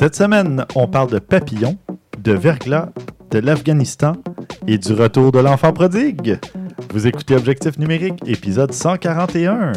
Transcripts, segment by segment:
Cette semaine, on parle de papillons, de verglas, de l'Afghanistan et du retour de l'enfant prodigue. Vous écoutez Objectif numérique, épisode 141.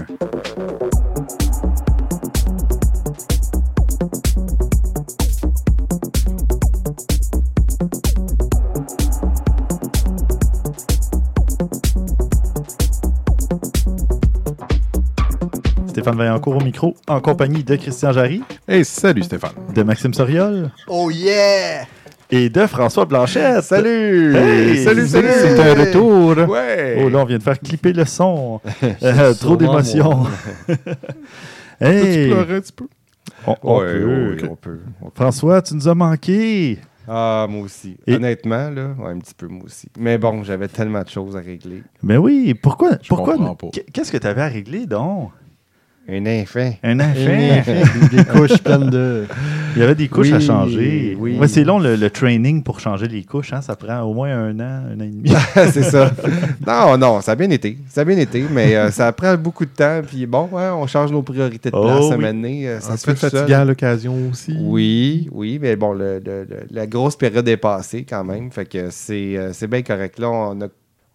Stéphane Vaillancourt au micro, en compagnie de Christian Jarry, Hey, salut Stéphane. de Maxime Soriol Oh yeah! et de François Blanchette. Salut! Hey, salut, salut! C'est un retour! Ouais! Oh là, on vient de faire clipper le son. Euh, trop d'émotions. Hey, pleurer un petit peu? on, on Ouais, peut. oui, on peut. on peut. François, tu nous as manqué. Ah, moi aussi. Et- Honnêtement, là, ouais, un petit peu moi aussi. Mais bon, j'avais tellement de choses à régler. Mais oui, pourquoi? Je pourquoi Qu'est-ce que tu avais à régler donc? Un enfant. Un enfant. des couches pleines de. Il y avait des couches Oui, à changer. oui. Ouais, c'est long le, le training pour changer les couches. Hein? Ça prend au moins un an, un an et demi. c'est ça. Non, non, ça a bien été. Ça a bien été, mais euh, ça prend beaucoup de temps. Puis bon, ouais, on change nos priorités de Oh place à oui. un moment donné, euh, Ça un se peu fait fatigant à l'occasion aussi. Oui, oui, mais bon, le- le- le- la grosse période est passée quand même. Fait que c'est euh, c'est bien correct. Là, on a,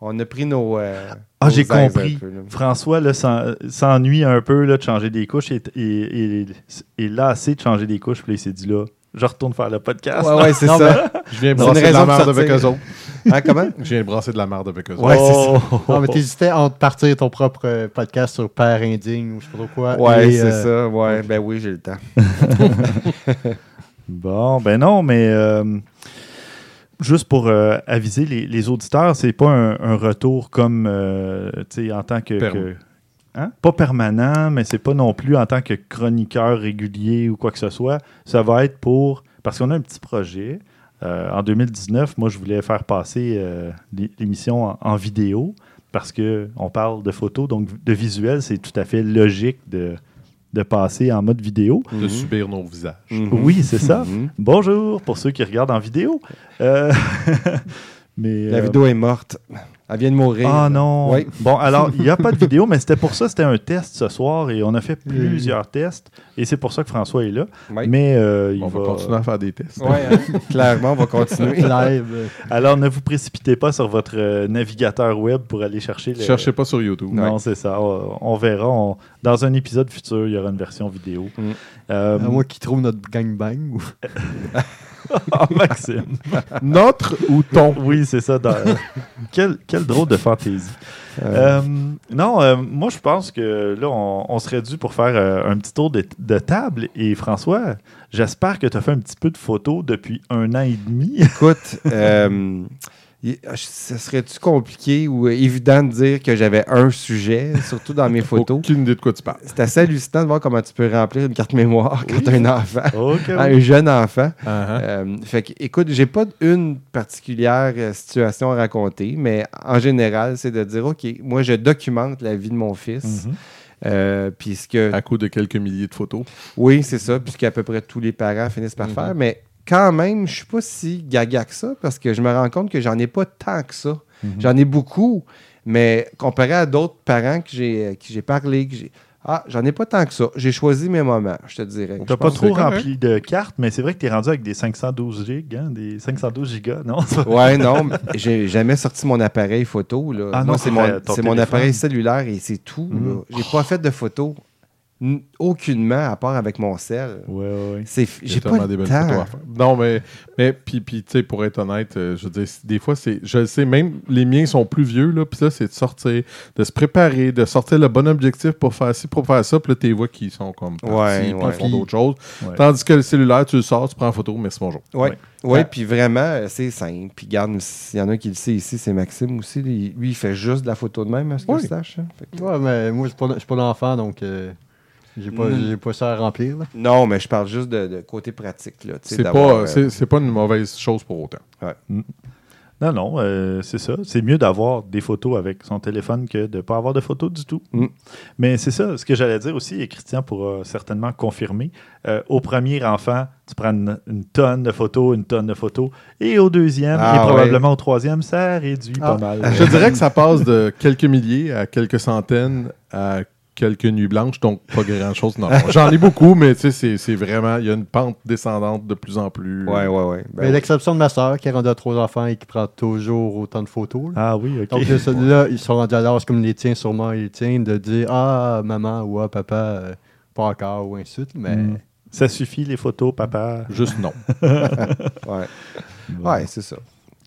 on a pris nos. euh, Ah, j'ai compris. peu, là. François là, s'en- s'ennuie un peu là, de changer des couches et, et, et, et lassé de changer des couches. Puis là, il s'est dit là, je retourne faire le podcast. Ouais, ouais, c'est ça. Je viens brasser de la merde avec eux autres. Hein, comment? Je viens brasser de la merde avec eux autres. Ouais, c'est ça. Oh. Non, mais t'hésitais entre partir ton propre euh, podcast sur Père Indigne ou je sais pas trop quoi. Ouais, c'est euh, ça. Ouais, ben oui, j'ai le temps. Bon, ben non, mais euh, juste pour euh, aviser les, les auditeurs, c'est pas un, un retour comme euh, tu sais, en tant que. Hein? Pas permanent, mais c'est pas non plus en tant que chroniqueur régulier ou quoi que ce soit. Ça va être pour. Parce qu'on a un petit projet. Euh, en 2019, moi, je voulais faire passer euh, l'é- l'émission en, en vidéo parce qu'on parle de photos, donc de visuel, c'est tout à fait logique de, de passer en mode vidéo. De subir nos visages. Mhm. Oui, c'est ça. Mhm. Bonjour pour ceux qui regardent en vidéo. Euh, mais La euh, vidéo est morte. Elle vient de mourir. Ah non. Oui. Bon, alors il n'y a pas de vidéo, mais c'était pour ça, c'était un test ce soir et on a fait plusieurs tests et c'est pour ça que François est là. Oui. Mais euh, il On va continuer à faire des tests. Ouais, hein. clairement, on va continuer. Live. Alors ne vous précipitez pas sur votre euh, navigateur web pour aller chercher. Le... Cherchez pas sur YouTube. Non, c'est ça. On, verra. On- Dans un épisode futur, il y aura une version vidéo. Mm. Euh, À moi qui trouve notre gangbang. Ou... ah, Maxime. Notre ou ton? Oui, c'est ça. dans- quel, quel drôle de fantaisie. Euh, Euh, non, euh, moi je pense que là, on, on serait dû pour faire euh, un petit tour de, de table. Et François, j'espère que tu as fait un petit peu de photos depuis un an et demi. Écoute, y- ce serait-tu compliqué ou euh, évident de dire que j'avais un sujet, surtout dans mes photos? Aucune idée de quoi tu parles. C'est assez hallucinant de voir comment tu peux remplir une carte mémoire quand tu as un enfant, Ok. un jeune enfant. Uh-huh. Euh, fait que, écoute, j'ai pas une particulière euh, situation à raconter, mais en général, c'est de dire, OK, moi, je documente la vie de mon fils. Mhm. euh, puisque, À coup de quelques milliers de photos. oui, c'est ça, puisqu'à peu près tous les parents finissent par Mhm. faire, mais quand même, je suis pas si gaga que ça, parce que je me rends compte que j'en ai pas tant que ça. Mhm. J'en ai beaucoup, mais comparé à d'autres parents que j'ai, euh, qui j'ai parlé, que j'ai. Ah, j'en ai pas tant que ça. J'ai choisi mes moments, je te dirais. T'as pas trop rempli de cartes, mais c'est vrai que tu es rendu avec des 512 gigs, hein, des 512 gigas, non? Ouais, non, mais j'ai jamais sorti mon appareil photo. Là. Ah Moi, non, c'est c'est mon, mon appareil cellulaire et c'est tout. Mhm. là. J'ai pas fait de photos aucunement à part avec mon sel. Ouais, ouais. C'est, j'ai pas le des belles temps. photos à faire. Non, mais, mais puis, puis tu sais, pour être honnête, euh, je veux dire, des fois, c'est, je le sais, même les miens sont plus vieux, là, puis ça, c'est de sortir, de se préparer, de sortir le bon objectif pour faire ci, pour faire ça, puis là, tes vois qui sont comme partis, Ouais, puis ouais. ils font d'autres choses. Ouais. Tandis que le cellulaire, tu le sors, tu prends en photo, merci, bonjour. Oui, Ouais. ouais. Ouais. puis vraiment, euh, c'est simple. Puis garde, s'il y en a un qui le sait ici, c'est Maxime aussi. Lui, il fait juste de la photo de même, à ce que Oui. je sache. hein. Que- mais moi, je suis pas, pas d'enfant, donc euh, j'ai pas, Mm. j'ai pas ça à remplir. Là. Non, mais je parle juste de, de côté pratique. C'est pas, euh, c'est, c'est pas une mauvaise chose pour autant. Non, non, euh, c'est ça. C'est mieux d'avoir des photos avec son téléphone que de ne pas avoir de photos du tout. Mm. Mais c'est ça, ce que j'allais dire aussi, et Christian pourra certainement confirmer. euh, au premier enfant, tu prends une, une tonne de photos, une tonne de photos. Et au deuxième, Ah, et probablement au troisième, ça réduit Ah. pas mal. Je dirais que ça passe de quelques milliers à quelques centaines à quelques nuits blanches, donc pas grand-chose. Non, j'en ai beaucoup, mais tu sais, c'est- c'est vraiment, il y a une pente descendante de plus en plus. Ouais, ouais, ouais. Ben Mais oui. l'exception de ma soeur, qui a rendu à trois enfants et qui prend toujours autant de photos. là. Ah oui, ok. Donc là, ils sont rendus à l'âge comme les tiens, sûrement les tiens, de dire Ah, maman ou ah, papa, euh, pas encore, ou ainsi de suite. Mais Mm. Ça suffit, les photos, papa? Juste non. Ouais, ouais c'est ça.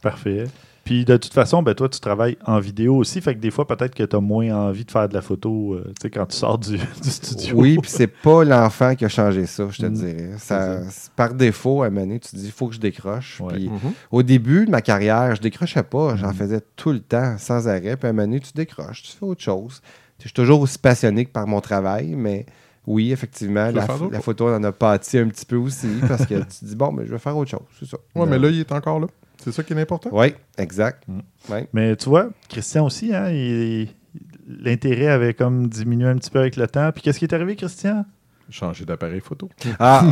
Parfait. Puis de toute façon, ben, toi, tu travailles en vidéo aussi, fait que des fois, peut-être que tu as moins envie de faire de la photo euh, tu sais, quand tu sors du, du studio. Oui, puis c'est pas l'enfant qui a changé ça, je te Mm. dirais. Ça, par défaut, à un moment donné, tu te dis, il faut que je décroche. Ouais. Puis Mhm. au début de ma carrière, je décrochais pas. J'en Mm. faisais tout le temps, sans arrêt. Puis à un moment donné, tu décroches, tu fais autre chose. Je suis toujours aussi passionné que par mon travail, mais oui, effectivement, la, photo en a pâti un petit peu aussi parce que tu te dis, bon, mais je vais faire autre chose, c'est ça. Ouais, mais là, il est encore là. C'est ça qui est important? Oui, exact. Mm. Ouais. Mais tu vois, Christian aussi, hein, l'intérêt avait comme diminué un petit peu avec le temps. Puis qu'est-ce qui est arrivé, Christian? Changer d'appareil photo. Ah,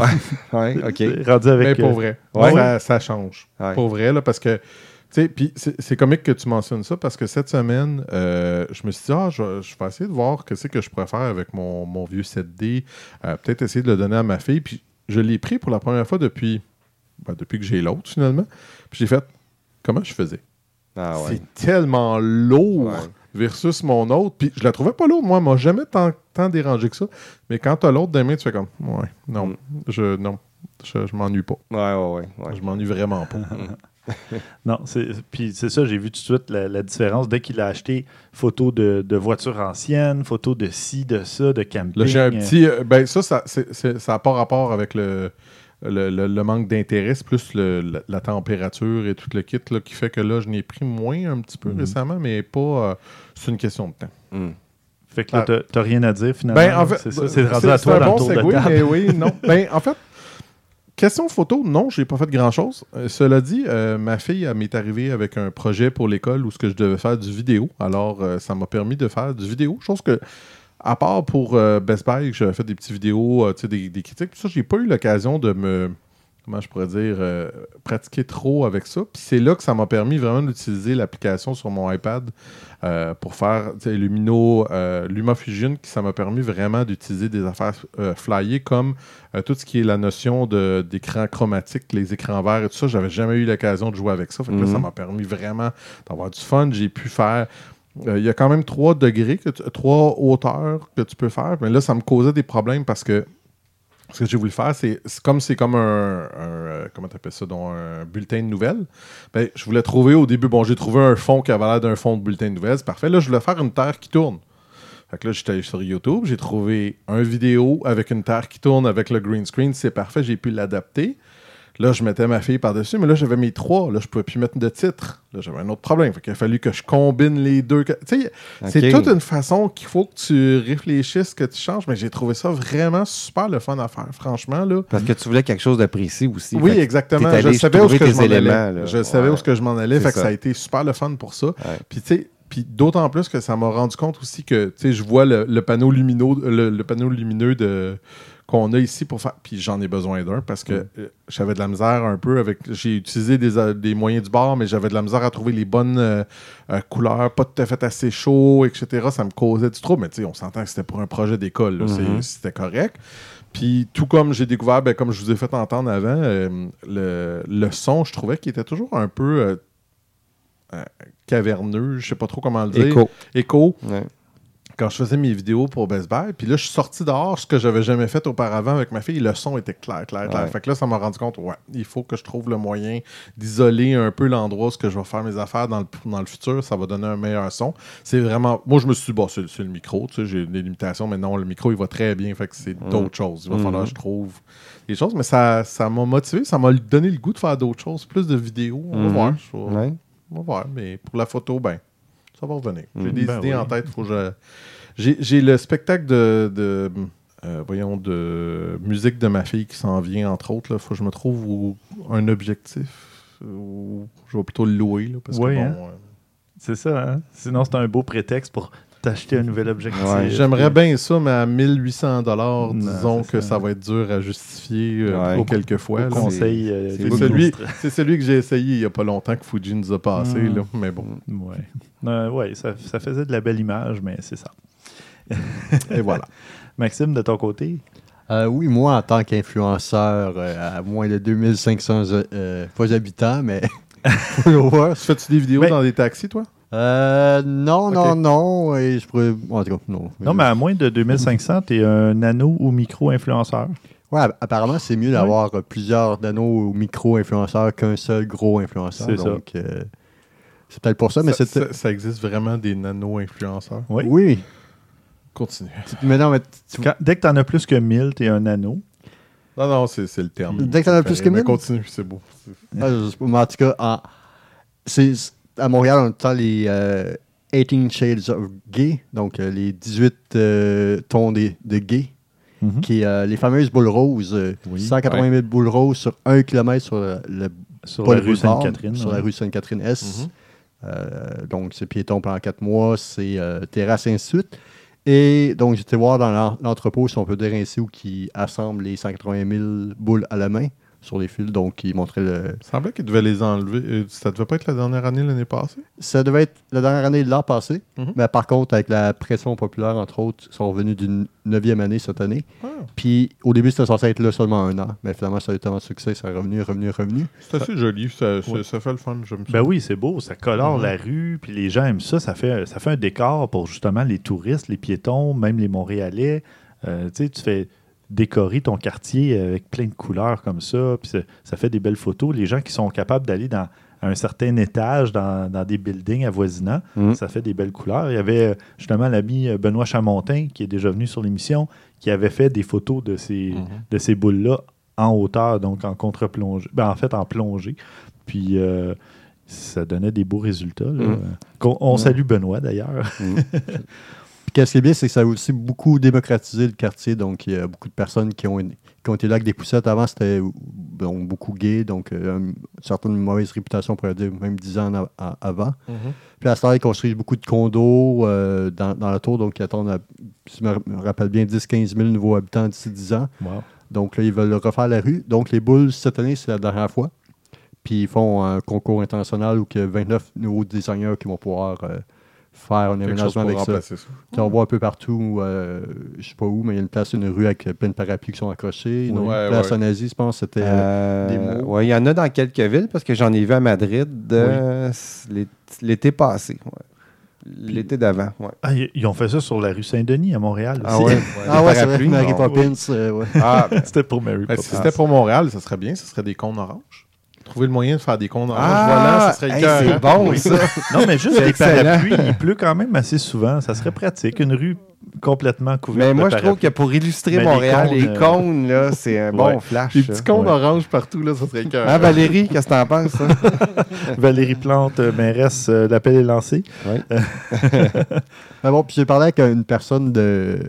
ouais, ouais, OK. Rendu avec. Mais pour euh, vrai, Ouais. ça, ça change. Ouais. Pour vrai, là, parce que, tu sais, puis c'est c'est comique que tu mentionnes ça parce que cette semaine, euh, je me suis dit, ah, je, je vais essayer de voir ce que, que je pourrais faire avec mon, mon vieux 7D. Euh, Peut-être essayer de le donner à ma fille. Puis je l'ai pris pour la première fois depuis, ben, depuis que j'ai l'autre, finalement. Puis j'ai fait, comment je faisais? Ah, ouais. C'est tellement lourd Ouais. versus mon autre. Puis je la trouvais pas lourde, moi. m'a jamais tant, tant dérangé que ça. Mais quand t'as l'autre des mains, tu fais comme, ouais, non, Mm. je, non, je, je m'ennuie pas. Ouais, ouais, ouais. ouais. Je m'ennuie vraiment pas. Non, c'est- puis c'est ça, j'ai vu tout de suite la, la différence. Dès qu'il a acheté photos de, de voitures anciennes, photos de ci, de ça, de camping. Là, j'ai un petit. euh, ben, ça, ça c'est- c'est- ça n'a pas rapport avec le, le, le- le manque d'intérêt, c'est plus le- la, la température et tout le kit là, qui fait que là, je n'ai pris moins un petit peu Mhm. récemment, mais pas. euh, c'est une question de temps. Mm. Fait que là, t'as- t'as rien à dire finalement. Ben, en fait, c'est ça, c'est rendu à c'est toi un dans bon le tour segue, de table. mais oui, non. ben, en fait, question photo, non, j'ai pas fait grand-chose. Euh, cela dit, euh, ma fille m'est arrivée avec un projet pour l'école où ce que je devais faire du vidéo. Alors, euh, ça m'a permis de faire du vidéo, chose que à part pour euh, Best Buy, j'avais fait des petites vidéos, euh, des, des critiques, tout ça, j'ai pas eu l'occasion de me, comment je pourrais dire, euh, pratiquer trop avec ça. Puis c'est là que ça m'a permis vraiment d'utiliser l'application sur mon iPad euh, pour faire Lumino, euh, LumaFusion, qui ça m'a permis vraiment d'utiliser des affaires flyées comme tout ce qui est la notion d'écran chromatique, les écrans verts et tout ça. J'avais jamais eu l'occasion de jouer avec ça. Fait que là, Mhm. ça m'a permis vraiment d'avoir du fun. J'ai pu faire. Euh, Il y a quand même trois degrés, trois hauteurs que tu peux faire. Mais là, ça me causait des problèmes parce que ce que j'ai voulu faire, c'est comme c'est comme un, euh, comment ça, donc un bulletin de nouvelles. Ben, je voulais trouver au début, bon, j'ai trouvé un fond qui avait l'air d'un fond de bulletin de nouvelles, c'est parfait. Là, je voulais faire une terre qui tourne. Fait que là, j'étais sur YouTube, j'ai trouvé un vidéo avec une terre qui tourne avec le green screen, c'est parfait, j'ai pu l'adapter. Là, je mettais ma fille par-dessus, mais là, j'avais mes trois. Là, je pouvais plus mettre de titre. Là, j'avais un autre problème. Fait qu'il a fallu que je combine les deux. Tu sais, c'est toute une façon qu'il faut que tu réfléchisses, que tu changes, mais j'ai trouvé ça vraiment super le fun à faire, franchement. Là. Parce que tu voulais quelque chose de précis aussi. Oui, Fait exactement. allé Je savais où que je m'en allais. Je savais où que je m'en allais. Fait que ça. ça a été super le fun pour ça. Ouais. Puis tu sais, puis d'autant plus que ça m'a rendu compte aussi que tu sais, je vois le, le panneau lumineux, le, le panneau lumineux de qu'on a ici pour faire. Puis j'en ai besoin d'un parce que Mm. euh, j'avais de la misère un peu avec. J'ai utilisé des, euh, des moyens du bord, mais j'avais de la misère à trouver les bonnes euh, couleurs, pas tout à fait assez chaud, etc. Ça me causait du trouble. Mais tu sais, on s'entend que c'était pour un projet d'école. Mhm. C'était correct. Puis tout comme j'ai découvert, ben, comme je vous ai fait entendre avant, le, le son, je trouvais qu'il était toujours un peu caverneux, je sais pas trop comment le dire. Écho. Écho. Ouais. Quand je faisais mes vidéos pour Best Buy, puis là, je suis sorti dehors, ce que j'avais jamais fait auparavant avec ma fille, le son était clair, clair, clair. Ouais. Fait que là, ça m'a rendu compte, ouais, il faut que je trouve le moyen d'isoler un peu l'endroit où ce que je vais faire mes affaires dans le, dans le futur, ça va donner un meilleur son. C'est vraiment... Moi, je me suis dit, bon, c'est le micro, tu sais, j'ai des limitations, mais non, le micro, il va très bien, fait que c'est Mhm. d'autres choses. Il va falloir que je trouve des choses, mais ça ça m'a motivé, ça m'a donné le goût de faire d'autres choses, plus de vidéos. On va Mhm. voir. je vais- Ouais. on va voir, mais pour la photo, ben, ça va revenir. J'ai Mm. des Ben idées oui. en tête. Faut que je... J'ai j'ai le spectacle de, de, euh, voyons, de musique de ma fille qui s'en vient, entre autres. Il faut que je me trouve où- un objectif. Je vais plutôt le louer. Là, parce Oui, que, bon, hein. euh, C'est ça, hein? Sinon, c'est un beau prétexte pour t'acheter un nouvel objectif. Ouais, J'aimerais bien ça, mais à 1800 dollars, disons que ça. ça va être dur à justifier euh, Ouais. au quelques fois. Au là. conseil. euh, c'est celui, ministres. c'est celui que j'ai essayé il n'y a pas longtemps que Fuji nous a passé. Mm. Là, mais bon. Ouais, Euh, ouais ça, ça faisait de la belle image, mais c'est ça. Et voilà. Maxime, de ton côté? Euh, oui, moi, en tant qu'influenceur, euh, à moins de 2500 euh, pas habitants, mais followers. Tu fais-tu des vidéos Ben- dans des taxis, toi? Euh, non, non, non. Et je pourrais. En tout cas, non. Non, mais à moins de 2500, tu es un nano ou micro-influenceur. Ouais, app- apparemment, c'est mieux d'avoir euh, plusieurs nano ou micro-influenceurs qu'un seul gros influenceur. C'est ça. Euh, c'est peut-être pour ça, mais ça, c'est. ça- ça existe vraiment des nano-influenceurs? Oui. Oui. Continue. Mais non, mais tu- Quand- dès que tu en as plus que 1000, tu es un nano. Non, non, c'est c'est le terme. Dès que t'en as plus que Mais 1000? Continue, c'est beau. Ah, en tout cas, en- c'est- à Montréal, on entend les euh, 18 Shades of Gay, donc euh, les 18 euh, tons de, de gay, Mhm. qui est euh, les fameuses boules roses. euh, Oui. 180 000 boules roses sur un kilomètre sur le, le Sur pas la rue Sainte-Catherine. Sur ouais. la rue Sainte-Catherine-Est. Mhm. Euh, donc, c'est piéton pendant quatre mois, c'est euh, terrasse, et ainsi de suite. Et donc, j'étais voir dans l'en- l'entrepôt, si on peut dire ainsi, où qui assemble les 180 000 boules à la main sur les fils. Donc, ils montraient le, Il semblait qu'ils devaient les enlever. Euh, Ça devait pas être la dernière année l'année passée? Ça devait être la dernière année de l'an passé. Mhm. Mais par contre, avec la pression populaire, entre autres, ils sont revenus d'une neuvième année cette année. Ah, Puis au début, c'était censé être là seulement un an. Mais finalement, ça a eu tellement de succès, ça est revenu, revenu, revenu. c'est assez joli. Ça, ça- Ouais. ça fait le fun. J'aime ça. Ben oui, c'est beau, ça colore Mhm. la rue, puis les gens aiment ça. Ça fait, ça fait un décor pour justement les touristes, les piétons, même les Montréalais. Euh, tu sais, tu fais décorer ton quartier avec plein de couleurs comme ça, puis ça, fait des belles photos. Les gens qui sont capables d'aller dans à un certain étage dans, dans des buildings avoisinants, Mhm. ça fait des belles couleurs. Il y avait euh, justement l'ami euh, Benoît Chamontin, qui est déjà venu sur l'émission, qui avait fait des photos de ces, Mhm. de ces boules-là en hauteur, donc en contre-plongée. Ben, en fait, en plongée. Puis euh, ça donnait des beaux résultats. là. Mm. On Mm. salue Benoît d'ailleurs. Qu'est-ce qui est bien, c'est que ça a aussi beaucoup démocratisé le quartier. Donc, il y a beaucoup de personnes qui ont, qui ont été là avec des poussettes. Avant, c'était beaucoup gay, donc euh, une certaine mauvaise réputation, on pourrait dire, même 10 ans a- a- avant. Mhm. Puis à ce temps, ils construisent beaucoup de condos euh, dans, dans la tour. Donc, ils attendent, à- si je me rappelle bien, 10-15 000 nouveaux habitants d'ici 10 ans. Wow. Donc là, ils veulent refaire la rue. Donc les boules, cette année, c'est la dernière fois. Puis ils font un concours international où il y a 29 nouveaux designers qui vont pouvoir euh, faire un aménagement avec ça. on voit un peu partout, euh, je sais pas où, mais il y a une place, une rue avec plein de parapluies qui sont accrochés. Une Ouais, place ouais. en Asie, je pense, c'était... Euh, des mots. ouais, il y en a dans quelques villes parce que j'en ai vu à Madrid euh, l'é- l'été passé. ouais. L'été d'avant. Ouais. Ah, ils ont fait ça sur la rue Saint-Denis à Montréal Ah aussi. ouais, ah ouais, c'est vrai, parapluies, Mary non. Poppins, euh, ouais. Ah, C'était pour Mary Ben, Poppins. si c'était pour Montréal, ça serait bien. Ce serait des cônes oranges. Trouver le moyen de faire des cônes oranges Ah, volants, ça serait hey, écœurant. c'est bon ça. Non, mais juste des excellent. parapluies, il pleut quand même assez souvent. Ça serait pratique. Une rue complètement couverte Mais moi, de je trouve que pour illustrer Mais les Montréal, cônes, les euh, cônes, là, c'est un bon ouais. flash. Des ça. petits cônes Ouais. oranges partout, là, ça serait écœurant. Hein, Valérie, qu'est-ce que t'en penses? ça? Valérie Plante, euh, mairesse, euh, l'appel est lancé. Ah bon, puis j'ai parlé avec une personne de,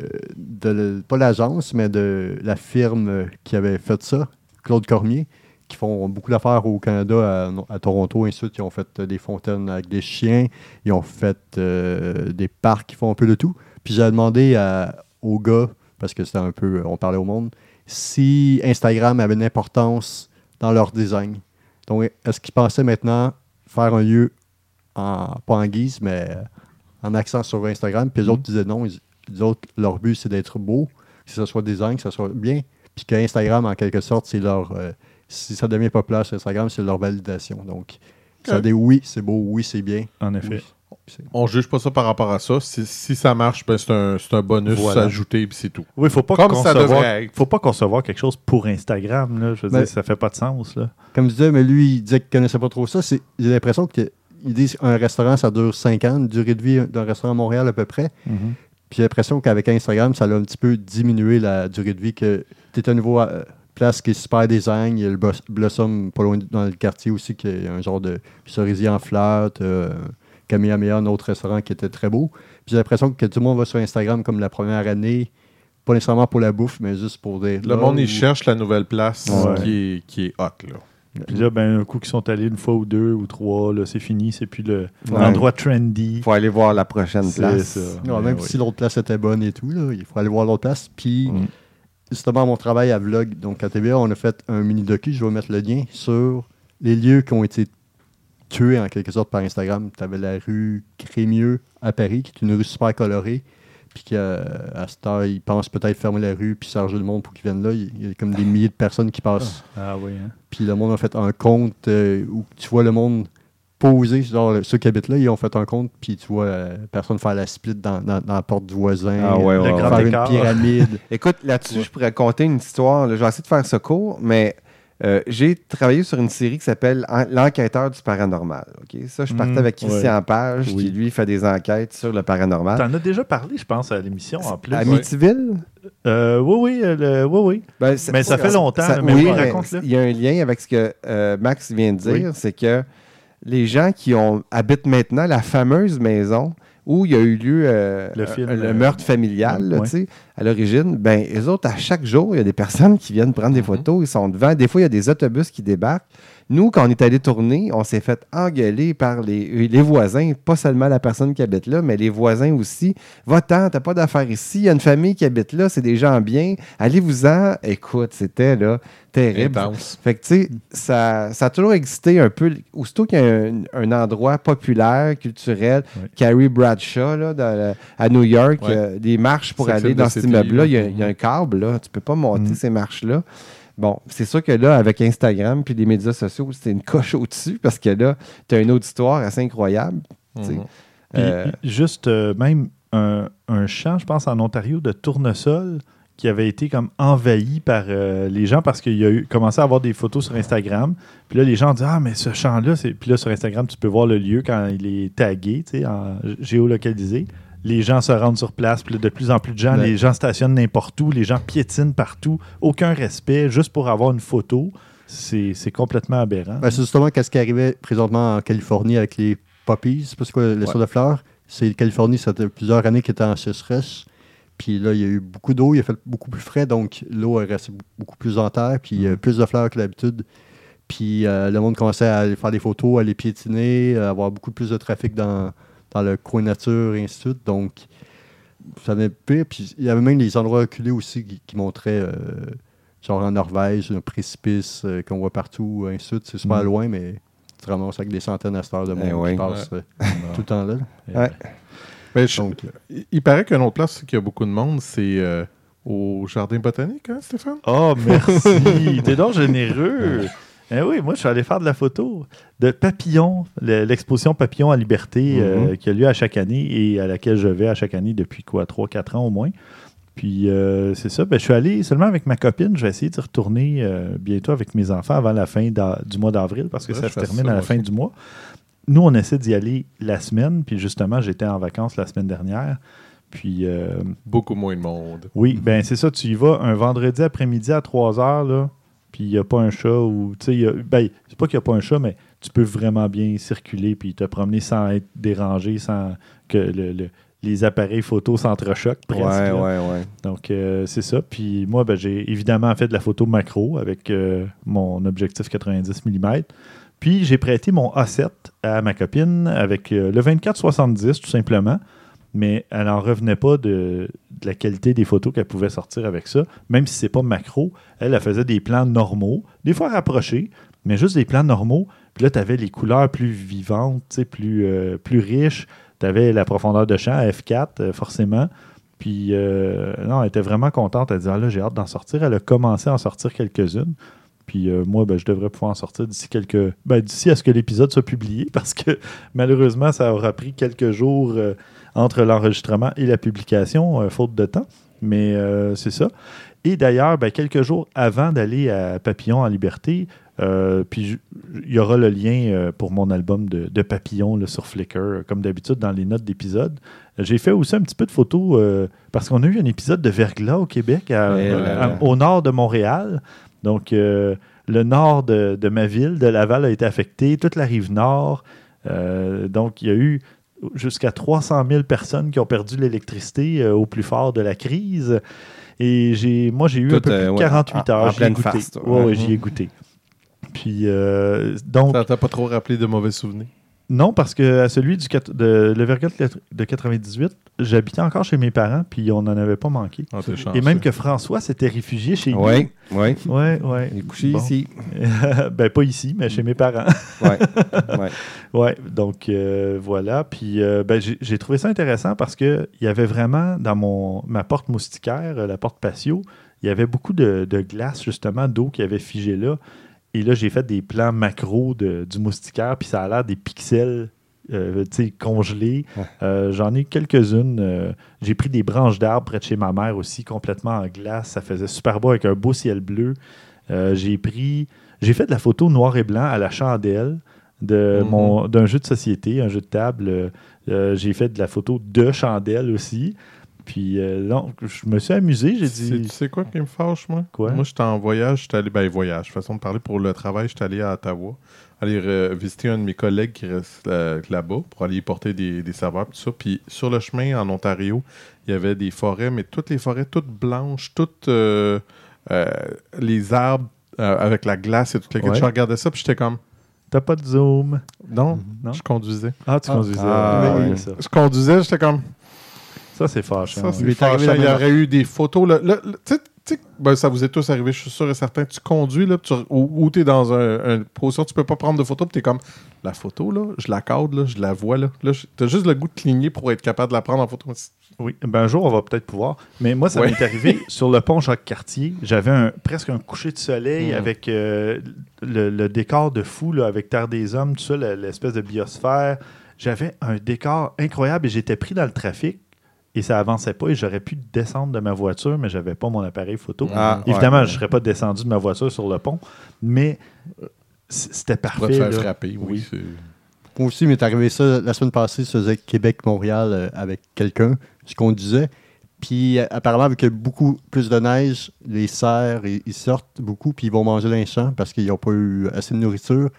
pas l'agence, mais de la firme qui avait fait ça, Claude Cormier, qui font beaucoup d'affaires au Canada, à, à Toronto, et ainsi de suite. Ils ont fait euh, des fontaines avec des chiens, ils ont fait euh, des parcs, ils font un peu de tout. Puis j'ai demandé à- aux gars, parce que c'était un peu, on parlait au monde, si Instagram avait une importance dans leur design. Donc, est-ce qu'ils pensaient maintenant faire un lieu, en, pas en guise, mais euh, en accent sur Instagram? Puis les autres disaient non. Ils- Les autres, leur but, c'est d'être beau, que ce soit design, que ce soit bien. Puis qu'Instagram, en quelque sorte, c'est leur. euh, si ça devient populaire sur Instagram, c'est leur validation. Donc, ça Ok. dit oui, c'est beau, oui, c'est bien. En effet. Oui. On juge pas ça par rapport à ça. Si, si ça marche, ben, c'est un, c'est un bonus Voilà. ajouté, puis c'est tout. Oui, faut pas Comme ça concevoir, devrait être. faut pas concevoir quelque chose pour Instagram. Là. Je veux Mais- dire, ça fait pas de sens. Là. Comme je disais, mais lui, il disait qu'il connaissait pas trop ça. C'est- J'ai l'impression qu'ils disent un restaurant, ça dure 5 ans, une durée de vie d'un restaurant à Montréal à peu près. Puis j'ai l'impression qu'avec Instagram, ça a un petit peu diminué la durée de vie. Que tu es à nouveau à place qui est super design. Il y a le Blossom pas loin dans le quartier aussi, qui est un genre de cerisier en fleurs. t'as, euh, Kamehameha, un autre restaurant qui était très beau. Puis j'ai l'impression que tout le monde va sur Instagram comme la première année. Pas nécessairement pour la bouffe, mais juste pour des. Le monde, il cherche la nouvelle place Ouais. qui, est, qui est hot. Là. Puis là, ben, un coup qu'ils sont allés une fois ou deux ou trois, là, c'est fini. C'est plus le- Ouais. l'endroit trendy. Il faut aller voir la prochaine place. ça. Non, même oui. si l'autre place était bonne et tout, là, il faut aller voir l'autre place. Puis, Mm. Justement, mon travail à Vlog, donc à TVA, on a fait un mini-docu, je vais mettre le lien, sur les lieux qui ont été tués en quelque sorte par Instagram. Tu avais la rue Crémieux à Paris, qui est une rue super colorée. puis qu'à à cette heure, ils pensent peut-être fermer la rue puis charger le monde pour qu'ils viennent là. Il y a comme des milliers de personnes qui passent. Ah oui, hein? Puis le monde a fait un compte euh, où tu vois le monde poser, genre ceux qui habitent là, ils ont fait un compte, puis tu vois euh, personne faire la split dans, dans- dans la porte du voisin, Ah ouais, euh, ouais, faire une pyramide. Écoute, là-dessus, je pourrais compter une histoire. vais essayer de faire ce court, mais euh, j'ai travaillé sur une série qui s'appelle En- L'enquêteur du paranormal. ok? Ça, je partais Mm, avec Christian ouais. Page, Oui. qui lui fait des enquêtes sur le paranormal. T'en as déjà parlé, je pense, à l'émission en plus. À Amityville? Euh, oui, oui, le- oui, oui. Ben, Mais ça fait longtemps, ça- mais oui, raconte-le. il y a un lien avec ce que euh, Max vient de dire, Oui. c'est que les gens qui ont, habitent maintenant la fameuse maison où il y a eu lieu euh, Le film, euh, le euh, meurtre familial, là, ouais. à l'origine, ben, les autres, à chaque jour, il y a des personnes qui viennent prendre des Mhm. photos, ils sont devant. Des fois, il y a des autobus qui débarquent. Nous, quand on est allé tourner, on s'est fait engueuler par les, les voisins, pas seulement la personne qui habite là, mais les voisins aussi. Va-t'en, t'as pas d'affaires ici, il y a une famille qui habite là, c'est des gens bien, allez-vous-en. Écoute, c'était là terrible. Fait que, tu sais, ça, ça a toujours existé un peu. Aussitôt qu'il y a un, un endroit populaire, culturel. Carrie Bradshaw, là, dans à New York, euh, des marches pour aller dans cet immeuble-là, là. il y, a- il y a un câble, là. Tu peux pas monter Mhm. ces marches-là. Bon, c'est sûr que là, avec Instagram puis les médias sociaux, c'est une coche au-dessus parce que là, tu as une auditoire assez incroyable. Mhm. Puis, Euh, juste euh, même un, un champ, je pense, en Ontario, de tournesol qui avait été comme envahi par euh, les gens parce qu'il y a eu commencé à avoir des photos sur Instagram. Puis là, les gens disent Ah, mais ce champ-là, c'est. Puis là, sur Instagram, tu peux voir le lieu quand il est tagué, tu sais, en géolocalisé. Les gens se rendent sur place, puis de plus en plus de gens, Ouais. les gens stationnent n'importe où, les gens piétinent partout, aucun respect, juste pour avoir une photo. C'est complètement aberrant. Ben, c'est justement ce qui arrivait présentement en Californie avec les poppies, c'est parce que les Ouais. de fleurs? C'est Californie, ça fait plusieurs années qu'il était en sécheresse. Puis là, il y a eu beaucoup d'eau, il a fait beaucoup plus frais, donc l'eau est restée beaucoup plus en terre, puis il y a plus de fleurs que d'habitude. Puis euh, le monde commençait à aller faire des photos, à les piétiner, à avoir beaucoup plus de trafic dans, dans le coin nature, et ainsi de suite. Donc, ça venait pire. Puis il y avait même des endroits reculés aussi qui, qui montraient, euh, genre en Norvège, un précipice euh, qu'on voit partout, ainsi de suite. C'est super Mm. loin, mais tu te ramasses avec des centaines de stars de monde Eh ouais. qui passent euh, tout le temps là. Ouais. Mais je- Donc, il- il paraît qu'une autre place qui a beaucoup de monde, c'est euh, au Jardin botanique, hein, Stéphane? Oh, merci. T'es donc généreux. Eh oui, moi, je suis allé faire de la photo de Papillon, le- l'exposition Papillon à Liberté euh, qui a lieu à chaque année et à laquelle je vais à chaque année depuis quoi, 3-4 ans au moins. Puis euh, c'est ça, ben, je suis allé seulement avec ma copine. Je vais essayer d'y retourner euh, bientôt avec mes enfants avant la fin du mois d'avril parce que Ouais, ça se termine ça à la aussi. fin du mois. Nous, on essaie d'y aller la semaine. Puis justement, j'étais en vacances la semaine dernière. Puis euh, Beaucoup moins de monde. oui, ben c'est ça, tu y vas un vendredi après-midi à 3 heures, là, puis il n'y a pas un chat ou. Ben, c'est pas qu'il n'y a pas un chat, mais tu peux vraiment bien circuler puis te promener sans être dérangé, sans que le- le- les appareils photo s'entrechoquent presque. ouais, ouais, ouais. Donc, euh, c'est ça. Puis moi, ben, j'ai évidemment fait de la photo macro avec euh, mon objectif 90 mm. Puis j'ai prêté mon A7 à ma copine avec euh, le 24-70 tout simplement. Mais elle n'en revenait pas de, la qualité des photos qu'elle pouvait sortir avec ça. Même si c'est pas macro, elle, faisait des plans normaux, des fois rapprochés, mais juste des plans normaux. Puis là, tu avais les couleurs plus vivantes, plus, euh, plus riches. Tu avais la profondeur de champ à F4, euh, forcément. Puis, euh, non, elle était vraiment contente. Elle disait, ah là, j'ai hâte d'en sortir. Elle a commencé à en sortir quelques-unes. Puis moi, ben, je devrais pouvoir en sortir d'ici quelques. Ben, d'ici à ce que l'épisode soit publié, parce que malheureusement, ça aura pris quelques jours entre l'enregistrement et la publication, euh, faute de temps. Mais euh, c'est ça. Et d'ailleurs, ben, quelques jours avant d'aller à Papillon en Liberté, euh, puis il y aura le lien euh, pour mon album de, de Papillon là, sur Flickr, comme d'habitude dans les notes d'épisode. J'ai fait aussi un petit peu de photos euh, parce qu'on a eu un épisode de verglas au Québec, à- à- au nord de Montréal. Donc, le nord de, de ma ville, de Laval, a été affecté, toute la rive nord. Donc, il y a eu jusqu'à 300 000 personnes qui ont perdu l'électricité euh, au plus fort de la crise. Et j'ai, moi, j'ai eu un peu plus euh, de ouais, 48 en- heures. J'y ai goûté. face. Ouais, ouais, Ouais. j'y ai goûté. Puis, euh, donc, Ça t'a pas trop rappelé de mauvais souvenirs? Non, parce que à celui du de de 98, j'habitais encore chez mes parents, puis on n'en avait pas manqué. Ah, Et même que François s'était réfugié chez nous. Oui, oui. Ouais, ouais. Il est couché Bon. ici. ben, pas ici, mais chez mes parents. Ouais. ouais. Ouais, donc euh, voilà. Puis euh, ben, j'ai trouvé ça intéressant parce qu'il y avait vraiment dans mon, ma porte moustiquaire, euh, la porte patio, il y avait beaucoup de, de glace, justement, d'eau qui avait figé là. Et là, j'ai fait des plans macro de- du moustiquaire, puis ça a l'air des pixels. euh, congelés. Euh, J'en ai quelques-unes. euh, j'ai pris des branches d'arbres près de chez ma mère aussi, complètement en glace. Ça faisait super beau avec un beau ciel bleu. J'ai pris. J'ai fait de la photo noir et blanc à la chandelle de Mhm. mon d'un jeu de société, un jeu de table. J'ai fait de la photo de chandelle aussi. Puis euh, non, je me suis amusé. J'ai dit Tu sais quoi qui me fâche, moi? Quoi? Moi, j'étais en voyage, j'étais allé, ben voyage, façon de parler pour le travail, j'étais allé à Ottawa, aller euh, visiter un de mes collègues qui reste euh, là-bas pour aller y porter des, des serveurs, tout ça. Puis sur le chemin en Ontario, il y avait des forêts, mais toutes les forêts, toutes blanches, toutes euh, euh, les arbres euh, avec la glace et tout. Ouais. Je regardais ça, puis j'étais comme, T'as pas de zoom. non, Non? je conduisais. Ah, tu Ah. conduisais. Ah, Ouais, ça. Je conduisais, j'étais comme, Ça, c'est fâchant. Ça, c'est Il fâchant. y aurait eu des photos. là. Ben, ça vous est tous arrivé, je suis sûr et certain. Tu conduis, là, tu- ou, tu es dans un, une position, tu peux pas prendre de photo, puis tu es comme, la photo, là, je la cadre, là, je la vois. Là, là tu as juste le goût de cligner pour être capable de la prendre en photo. Oui, ben un jour, on va peut-être pouvoir. Mais moi, ça Ouais. m'est arrivé sur le pont Jacques-Cartier. J'avais un, presque un coucher de soleil Mm. avec euh, le, le décor de fou, là, avec Terre des Hommes, tout ça, le- l'espèce de biosphère. J'avais un décor incroyable et j'étais pris dans le trafic et ça avançait pas et j'aurais pu descendre de ma voiture, mais j'avais pas mon appareil photo. Ah, Évidemment, ouais. je serais pas descendu de ma voiture sur le pont, mais c'était parfait. faire là. frapper, oui. Oui. Moi aussi, m'est arrivé ça la semaine passée. Je faisais Québec-Montréal euh, avec quelqu'un. Je conduisais. Puis, euh, apparemment, avec beaucoup plus de neige, les cerfs, ils, sortent beaucoup. Puis, ils vont manger dans les champs parce qu'ils n'ont pas eu assez de nourriture.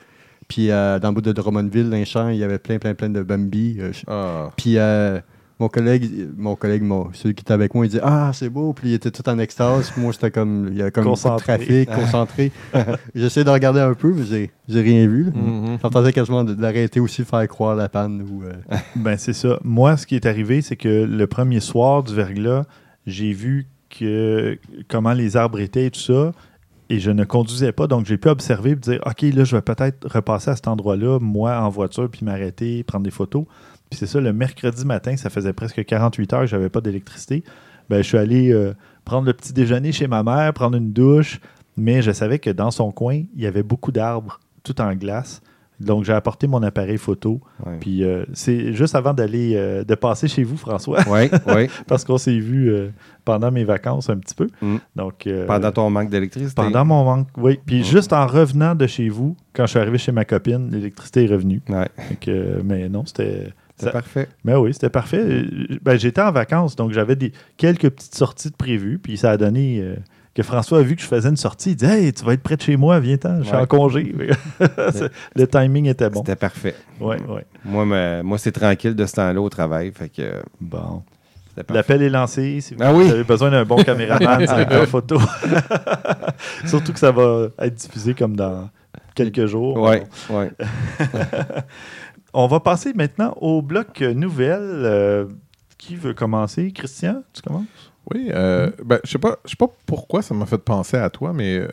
Puis, euh, dans le bout de Drummondville, dans les champs, il y avait plein, plein, plein de Bambi. euh, Ah. Puis euh, mon collègue, mon collègue, mon- celui qui était avec moi, il dit Ah, c'est beau. Puis il était tout en extase. Puis moi, j'étais comme, il y avait comme beaucoup de trafic, concentré. J'essayais de regarder un peu, mais j'ai, j'ai rien vu. Mhm. J'entendais quasiment de- d'arrêter aussi de faire croire la panne. Ou, euh, Ben, c'est ça. Moi, ce qui est arrivé, c'est que le premier soir du verglas, j'ai vu que comment les arbres étaient et tout ça, et je ne conduisais pas, donc j'ai pu observer et dire OK, là, je vais peut-être repasser à cet endroit-là, moi, en voiture, puis m'arrêter, prendre des photos. Puis c'est ça, le mercredi matin, ça faisait presque 48 heures que je n'avais pas d'électricité. Ben, je suis allé euh, prendre le petit déjeuner chez ma mère, prendre une douche, mais je savais que dans son coin, il y avait beaucoup d'arbres, tout en glace. Donc, j'ai apporté mon appareil photo. Ouais. Puis euh, c'est juste avant d'aller euh, de passer chez vous, François, Oui, oui. parce qu'on s'est vu euh, pendant mes vacances un petit peu. Mm. Donc Pendant ton manque d'électricité. pendant mon manque, oui. Puis Mm. juste en revenant de chez vous, quand je suis arrivé chez ma copine, l'électricité est revenue. Ouais, mais non, c'était. C'est ça- parfait. Mais oui, c'était parfait. Euh, Ben, J'étais en vacances, donc j'avais des quelques petites sorties de prévues. Puis ça a donné euh, que François a vu que je faisais une sortie. Il dit Hey, tu vas être près de chez moi, viens-t'en, je suis Ouais. en congé. C'est- Le timing était bon. C'était parfait. Ouais, ouais. Moi, moi c'est tranquille de ce temps-là au travail. Fait que Bon. c'était. L'appel est lancé. Si vous Ah oui. avez besoin d'un bon caméraman, directeur photo. Surtout que ça va être diffusé comme dans quelques jours. Ouais, ouais. On va passer maintenant au bloc nouvelles. Euh, qui veut commencer? Christian, tu commences? Oui, euh, ben, je sais pas, je sais pas pourquoi ça m'a fait penser à toi, mais euh,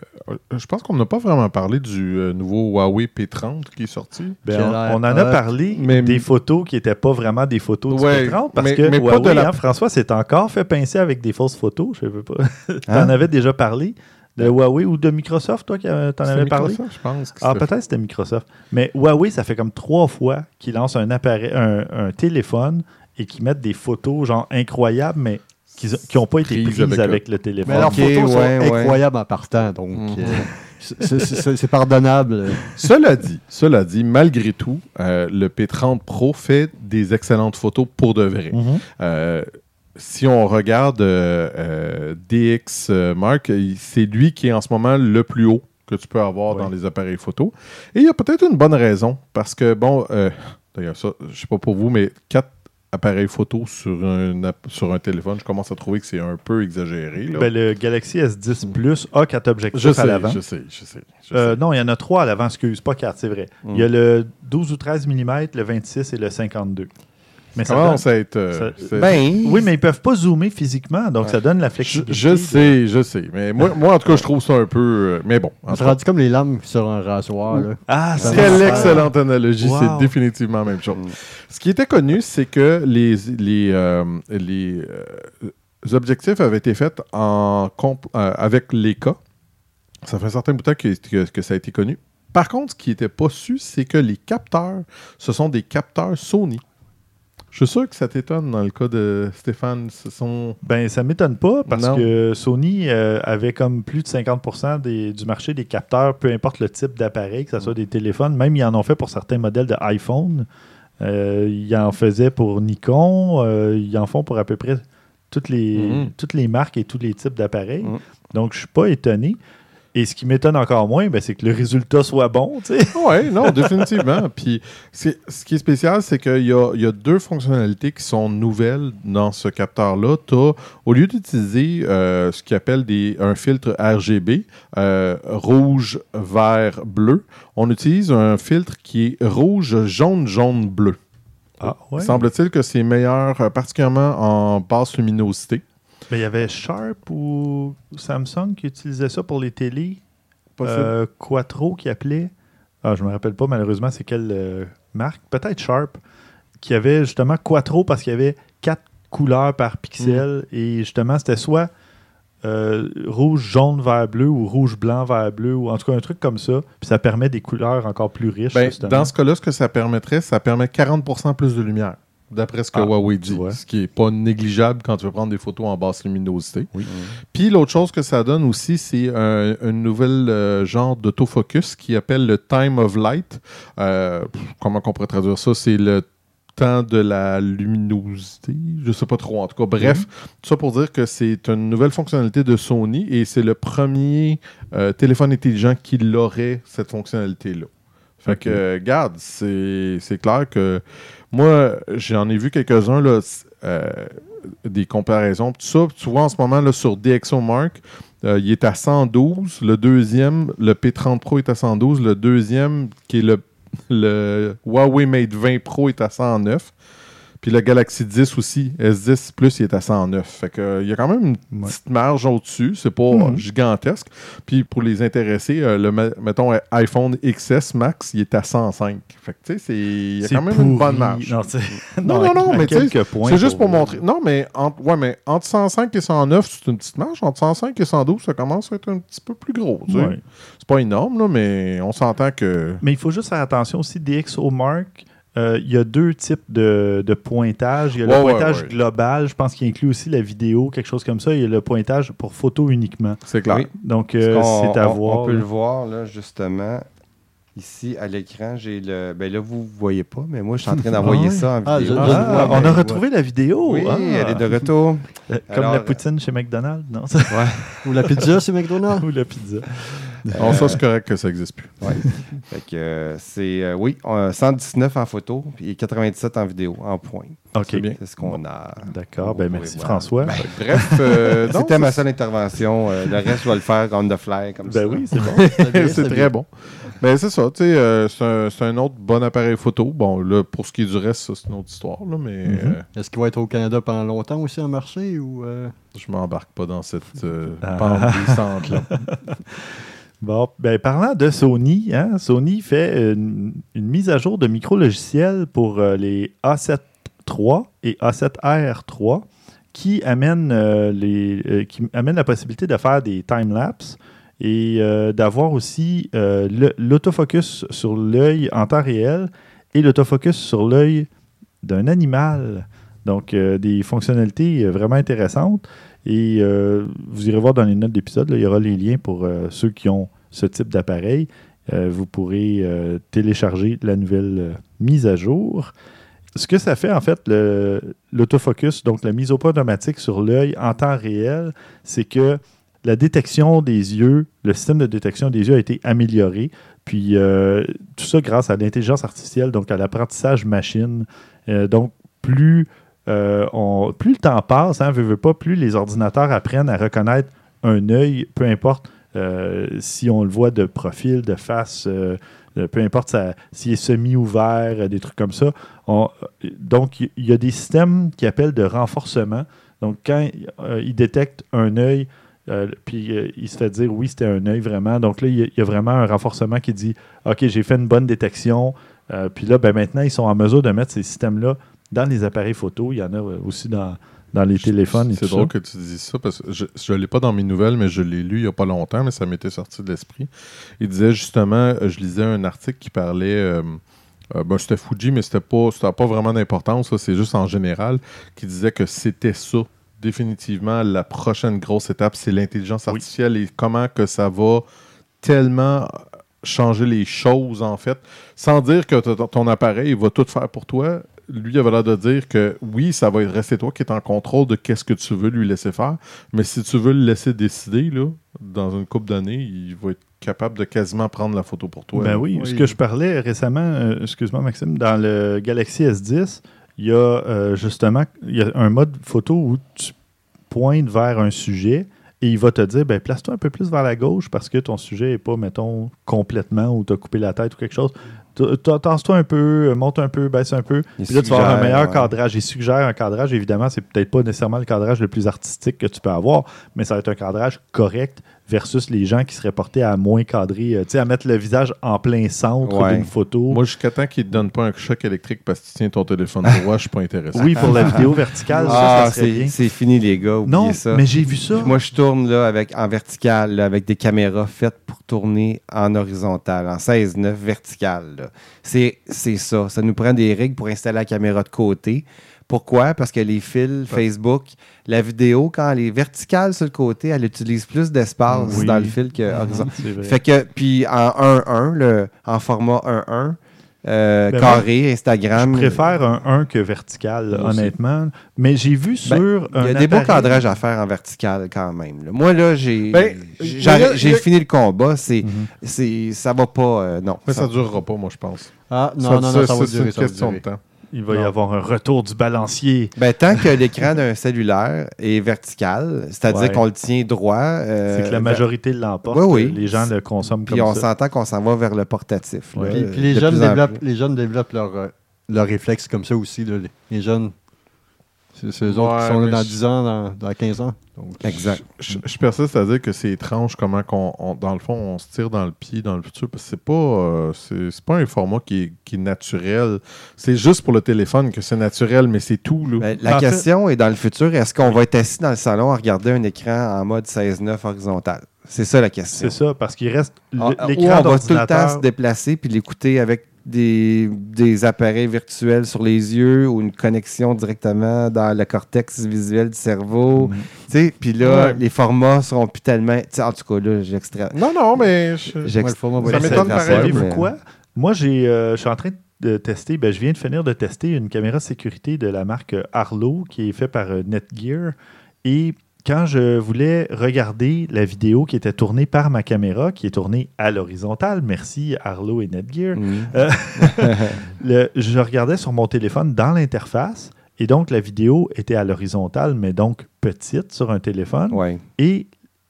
je pense qu'on n'a pas vraiment parlé du euh, nouveau Huawei P30 qui est sorti. Ben, on, en a parlé Mais- des photos qui n'étaient pas vraiment des photos du Ouais, P30 parce mais- que mais pas Huawei, de la- hein, François s'est encore fait pincer avec des fausses photos. Je veux pas. T'en Hein? avais déjà parlé de Huawei ou de Microsoft, toi, qui euh, t'en avais parlé? Microsoft, je pense. que Ah, c'était- peut-être c'était Microsoft. Mais Huawei, ça fait comme trois fois qu'ils lancent un appareil, un, un téléphone et qu'ils mettent des photos genre incroyables, mais qui n'ont pas été Prises avec avec, le- téléphone. Mais leurs photos sont ouais, ouais. incroyables en partant. Donc, Mhm. euh, c'est- pardonnable. Cela dit, cela dit, malgré tout, euh, le P30 Pro fait des excellentes photos pour de vrai. Mhm. Euh, si on regarde euh, euh, DX euh, Mark, c'est lui qui est en ce moment le plus haut que tu peux avoir dans les appareils photo. Et il y a peut-être une bonne raison, parce que, bon, d'ailleurs, ça, je sais pas pour vous, mais 4 appareil photo sur un, sur un téléphone, je commence à trouver que c'est un peu exagéré. là. Ben, le Galaxy S10 Plus a quatre objectifs je à sais, l'avant. je sais, je sais. je Euh, sais. non, il y en a trois à l'avant, excuse, pas quatre, c'est vrai. Il y a le 12 ou 13 mm, le 26 et le 52. Mais ça commence donne- à être. euh, ça- c'est- Ben, Oui, mais ils peuvent pas zoomer physiquement, donc ça donne la je, flexibilité. je sais, je sais. Mais moi, moi, en tout cas, je trouve ça un peu. euh, mais bon. cas, rendu comme les lames sur un rasoir. Là. Ah, Ça c'est. Quelle excellente analogie, Wow. c'est définitivement la même chose. Mm. Ce qui était connu, c'est que les, les, euh, les, euh, objectifs avaient été faits en comp- euh, avec Leica. Ça fait un certain bout de temps que, que- que ça a été connu. Par contre, ce qui n'était pas su, c'est que les capteurs, ce sont des capteurs Sony. Je suis sûr que ça t'étonne dans le cas de Stéphane. Ce sont. Ben, ça m'étonne pas parce Non. que Sony euh, avait comme plus de 50% des- du marché des capteurs, peu importe le type d'appareil, que ce soit des téléphones. Même, ils en ont fait pour certains modèles de iPhone. Euh, ils en faisaient pour Nikon. euh, ils en font pour à peu près toutes les, Mhm. toutes les marques et tous les types d'appareils. Mhm. Donc, je suis pas étonné. Et ce qui m'étonne encore moins, ben, c'est que le résultat soit bon. Oui, non, définitivement. Puis ce qui est spécial, c'est qu'il y a, y a deux fonctionnalités qui sont nouvelles dans ce capteur-là. Au lieu d'utiliser euh, ce qu'ils appellent des, un filtre RGB, euh, rouge, vert, bleu, on utilise un filtre qui est rouge, jaune, jaune, bleu. Ah, ouais. Semble-t-il que c'est meilleur, euh, particulièrement en basse luminosité. Ben, il y avait Sharp ou Samsung qui utilisait ça pour les télés? Euh, Quattro qui appelait? Ah, je me rappelle pas malheureusement c'est quelle euh, marque? Peut-être Sharp. Qui avait justement Quattro parce qu'il y avait quatre couleurs par pixel. Et justement, c'était soit euh, rouge, jaune, vert, bleu ou rouge, blanc, vert, bleu. Ou en tout cas un truc comme ça. Puis ça permet des couleurs encore plus riches. Ben, dans ce cas-là, ce que ça permettrait, ça permet 40% plus de lumière, d'après ce que Ah, Huawei dit. Ce qui n'est pas négligeable quand tu veux prendre des photos en basse luminosité. Oui. Puis l'autre chose que ça donne aussi, c'est un, un nouvel euh, genre d'autofocus qui appelle le time of light. Euh, comment on pourrait traduire ça? C'est le temps de la luminosité? Je sais pas trop. En tout cas, bref, tout ça pour dire que c'est une nouvelle fonctionnalité de Sony et c'est le premier euh, téléphone intelligent qui l'aurait, cette fonctionnalité-là. Fait Ok. que, euh, garde, c'est c'est clair que moi, j'en ai vu quelques-uns, là, euh, des comparaisons. Tout ça, tu vois, en ce moment, là, sur DxOMark, euh, il est à 112. Le deuxième, le P30 Pro est à 112. Le deuxième, qui est le, le Huawei Mate 20 Pro, est à 109. Puis le Galaxy 10 aussi, S10 Plus, il est à 109. Fait que, il y a quand même une Ouais. petite marge au-dessus. C'est pas Mhm. gigantesque. Puis pour les intéressés, euh, le, mettons, iPhone XS Max, il est à 105. Fait que, tu sais, c'est- il y a quand même une bonne marge. Non, Non, non, mais tu sais, C'est juste pour montrer. Non, mais, entre, ouais, mais entre 105 et 109, c'est une petite marge. Entre 105 et 112, ça commence à être un petit peu plus gros. tu sais. Ouais. C'est pas énorme, là, mais on s'entend que. Mais il faut juste faire attention aussi, DxOMark, euh, il y a deux types de, de pointage. Il y a Ouais, le pointage ouais. global, je pense qu'il inclut aussi la vidéo, quelque chose comme ça. Il y a le pointage pour photo uniquement. C'est clair. Oui. Donc, euh, c'est à on, voir. On peut là. le voir, là, justement. Ici, à l'écran, j'ai le. Ben là, vous ne voyez pas, mais moi, je suis en train d'envoyer Ah ouais? ça en Ah, vidéo. je- Ah, je le vois, on a retrouvé la vidéo. Oui, Ah. elle est de retour. Euh, Comme Alors, la poutine chez McDonald's, non? Ou la pizza chez McDonald's. Ou la pizza. Non, ça, c'est correct que ça n'existe plus. Fait que euh, c'est, euh, oui, on- 119 en photo et 97 en vidéo, en point. OK. C'est bien. C'est ce qu'on a. D'accord. Ben, merci, voir. François. Ben, Bref, euh, non, C'était ma seule intervention. euh, le reste, je vais le faire on the fly, comme ça. ben oui, c'est bon. c'est très bon. Mais c'est ça, tu sais, euh, c'est un, c'est un autre bon appareil photo. Bon, là, pour ce qui est du reste, ça, c'est une autre histoire, là, mais Mhm. euh, Est-ce qu'il va être au Canada pendant longtemps aussi en marché ou euh, je m'embarque pas dans cette euh, Ah. pente glissante, là. Bon, ben, parlant de Sony, hein, Sony fait une, une mise à jour de micro-logiciels pour euh, les A7 III et A7R 3 qui amène, euh, les, euh, qui amène la possibilité de faire des time-lapse et d'avoir aussi l'autofocus sur l'œil en temps réel et l'autofocus sur l'œil d'un animal. Donc, des fonctionnalités vraiment intéressantes. Et euh, vous irez voir dans les notes d'épisode, il y aura les liens pour euh, ceux qui ont ce type d'appareil. Euh, vous pourrez télécharger la nouvelle mise à jour. Ce que ça fait, en fait, l'autofocus, donc la mise au point automatique sur l'œil en temps réel, c'est que la détection des yeux, le système de détection des yeux a été amélioré. Puis tout ça grâce à l'intelligence artificielle, donc à l'apprentissage machine. Donc, plus euh, plus le temps passe, hein, veut, veut pas, plus les ordinateurs apprennent à reconnaître un œil, peu importe euh, si on le voit de profil, de face, euh, peu importe s'il est semi-ouvert, des trucs comme ça. On- donc, il y, a des systèmes qui appellent de renforcement. Donc, quand ils détectent un œil, puis euh, il se fait dire oui, c'était un œil vraiment. Donc là, il y, a- vraiment un renforcement qui dit OK, j'ai fait une bonne détection. Puis là, ben, maintenant, ils sont en mesure de mettre ces systèmes-là dans les appareils photo. Il y en a euh, aussi dans, dans les téléphones. C'est drôle ça. que tu dises ça parce que je ne l'ai pas dans mes nouvelles, mais je l'ai lu il n'y a pas longtemps, mais ça m'était sorti de l'esprit. Il disait justement, euh, je lisais un article qui parlait. euh, euh, ben, c'était Fuji, mais c'était pas, pas vraiment d'importance, c'est juste en général, qui disait que c'était ça. Définitivement, la prochaine grosse étape, c'est l'intelligence Oui. artificielle et comment que ça va tellement changer les choses, en fait, sans dire que ton appareil va tout faire pour toi. Lui, il avait l'air de dire que oui, ça va rester toi qui es en contrôle de qu'est-ce que tu veux lui laisser faire, mais si tu veux le laisser décider, là, dans une couple d'années, il va être capable de quasiment prendre la photo pour toi. Ben oui, Oui. ce que je parlais récemment, euh, excuse-moi Maxime, dans le Galaxy S10, il y a euh, justement il y a un mode photo où tu pointes vers un sujet et il va te dire ben, place-toi un peu plus vers la gauche parce que ton sujet n'est pas, mettons, complètement ou tu as coupé la tête ou quelque chose. Tasse-toi un peu, euh, monte un peu, baisse un peu. Puis là, tu vas avoir un meilleur ouais. cadrage. Il suggère un cadrage. Évidemment, c'est peut-être pas nécessairement le cadrage le plus artistique que tu peux avoir, mais ça va être un cadrage correct versus les gens qui seraient portés à moins cadrer, euh, tu sais, à mettre le visage en plein centre Ouais. d'une photo. Moi, jusqu'à temps qu'il ne te donne pas un choc électrique parce que tu tiens ton téléphone droit, je suis pas intéressé. oui, pour la vidéo verticale, ça, Ah, ça serait bien. c'est c'est fini, les gars. Oubliez Non, ça. mais j'ai vu ça. Moi, je tourne là, avec, en vertical, là, avec des caméras faites pour tourner en horizontal, en 16-9 vertical. C'est c'est ça. Ça nous prend des règles pour installer la caméra de côté. Pourquoi? Parce que les fils Facebook, la vidéo, quand elle est verticale sur le côté, elle utilise plus d'espace Oui. dans le fil que horizontal. C'est vrai. Fait que, puis en 1-1, le- en format 1-1, euh, Ben, carré, Instagram. Je préfère un 1 que vertical, honnêtement. Mais j'ai vu sur Ben, Il y a des beaux cadrages à faire en vertical quand même. là. Moi, là, j'ai Ben, j'ai- fini le combat. C'est, Mhm. c'est, ça va pas. euh, non. Mais Ça- ça ne durera pas, moi, je pense. Ah, non, Ça- non, non, ça, va c'est durer, une ça va question de temps. Il va y avoir un retour du balancier. Ben, tant que l'écran d'un cellulaire est vertical, c'est-à-dire Ouais. qu'on le tient droit. euh, c'est que la majorité l'emporte. oui, oui. Les gens le consomment Puis comme on ça. s'entend qu'on s'en va vers le portatif. là. Puis, euh, puis les, jeunes développent, les jeunes développent leur, euh, leur réflexe comme ça aussi. là. Les jeunes, c'est eux autres qui sont là dans je- 10 ans, dans, dans 15 ans. Donc, Exact. Je, je persiste à dire que c'est étrange comment, on- dans le fond, on se tire dans le pied dans le futur. Parce que c'est pas, euh, c'est, c'est pas un format qui est, qui est naturel. C'est juste pour le téléphone que c'est naturel, mais c'est tout. Là. Ben, la En fait- question est dans le futur, est-ce qu'on va être assis dans le salon à regarder un écran en mode 16-9 horizontal? C'est ça la question. C'est ça, parce qu'il reste Ah, l'écran on va tout le temps se déplacer puis l'écouter avec des, des appareils virtuels sur les yeux ou une connexion directement dans le cortex visuel du cerveau. Tu sais, Puis là, Ouais. les formats seront plus tellement... tu sais, En tout cas, là, j'extrais... Non, non, mais je- J'ex- Ouais, le format Ça m'étonne pareil, Savez-vous mais- quoi? Moi, j'ai, euh, je suis en train de tester, ben, je viens de finir de tester une caméra sécurité de la marque Arlo qui est faite par euh, Netgear. Et quand je voulais regarder la vidéo qui était tournée par ma caméra, qui est tournée à l'horizontale, merci Arlo et Netgear, le- je regardais sur mon téléphone dans l'interface. Et donc, la vidéo était à l'horizontale, mais donc petite sur un téléphone. Ouais. Et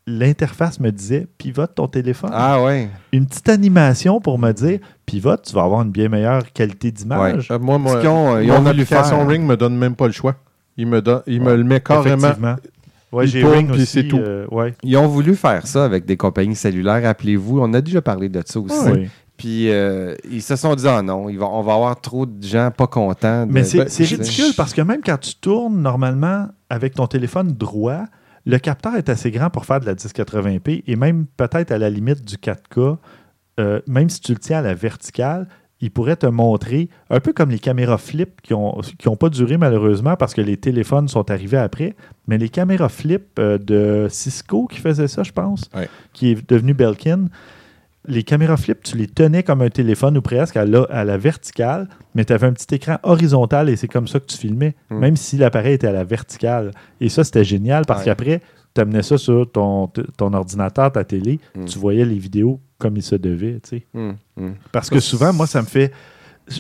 l'interface me disait pivote ton téléphone Ah ouais. une petite animation pour me dire pivote, tu vas avoir une bien meilleure qualité d'image. Euh, moi, moi, qu'ils ont, ils ont mon application faire. Ring me donne même pas le choix. Il me, donne, il me le met carrément. Ouais, j'ai Ring puis c'est tout. euh, ouais. Ils ont voulu faire ça avec des compagnies cellulaires, rappelez-vous. On a déjà parlé de ça aussi. Puis euh, ils se sont dit, ah non, il va- on va avoir trop de gens pas contents. de- Mais c'est Ben, c'est ridicule parce que même quand tu tournes normalement avec ton téléphone droit, le capteur est assez grand pour faire de la 1080p et même peut-être à la limite du 4K, euh, même si tu le tiens à la verticale, il pourrait te montrer, un peu comme les caméras flip qui n'ont qui ont pas duré malheureusement parce que les téléphones sont arrivés après, mais les caméras flip euh, de Cisco qui faisait ça, je pense, Ouais. qui est devenu Belkin, les caméras flip, tu les tenais comme un téléphone ou presque à la, à la verticale, mais tu avais un petit écran horizontal et c'est comme ça que tu filmais, Mm. même si l'appareil était à la verticale. Et ça, c'était génial parce Ouais. qu'après, tu amenais ça sur ton, ton ordinateur, ta télé, Mm. tu voyais les vidéos comme il se devait. tu sais. Hum, hum. Parce que souvent, moi, ça me fait.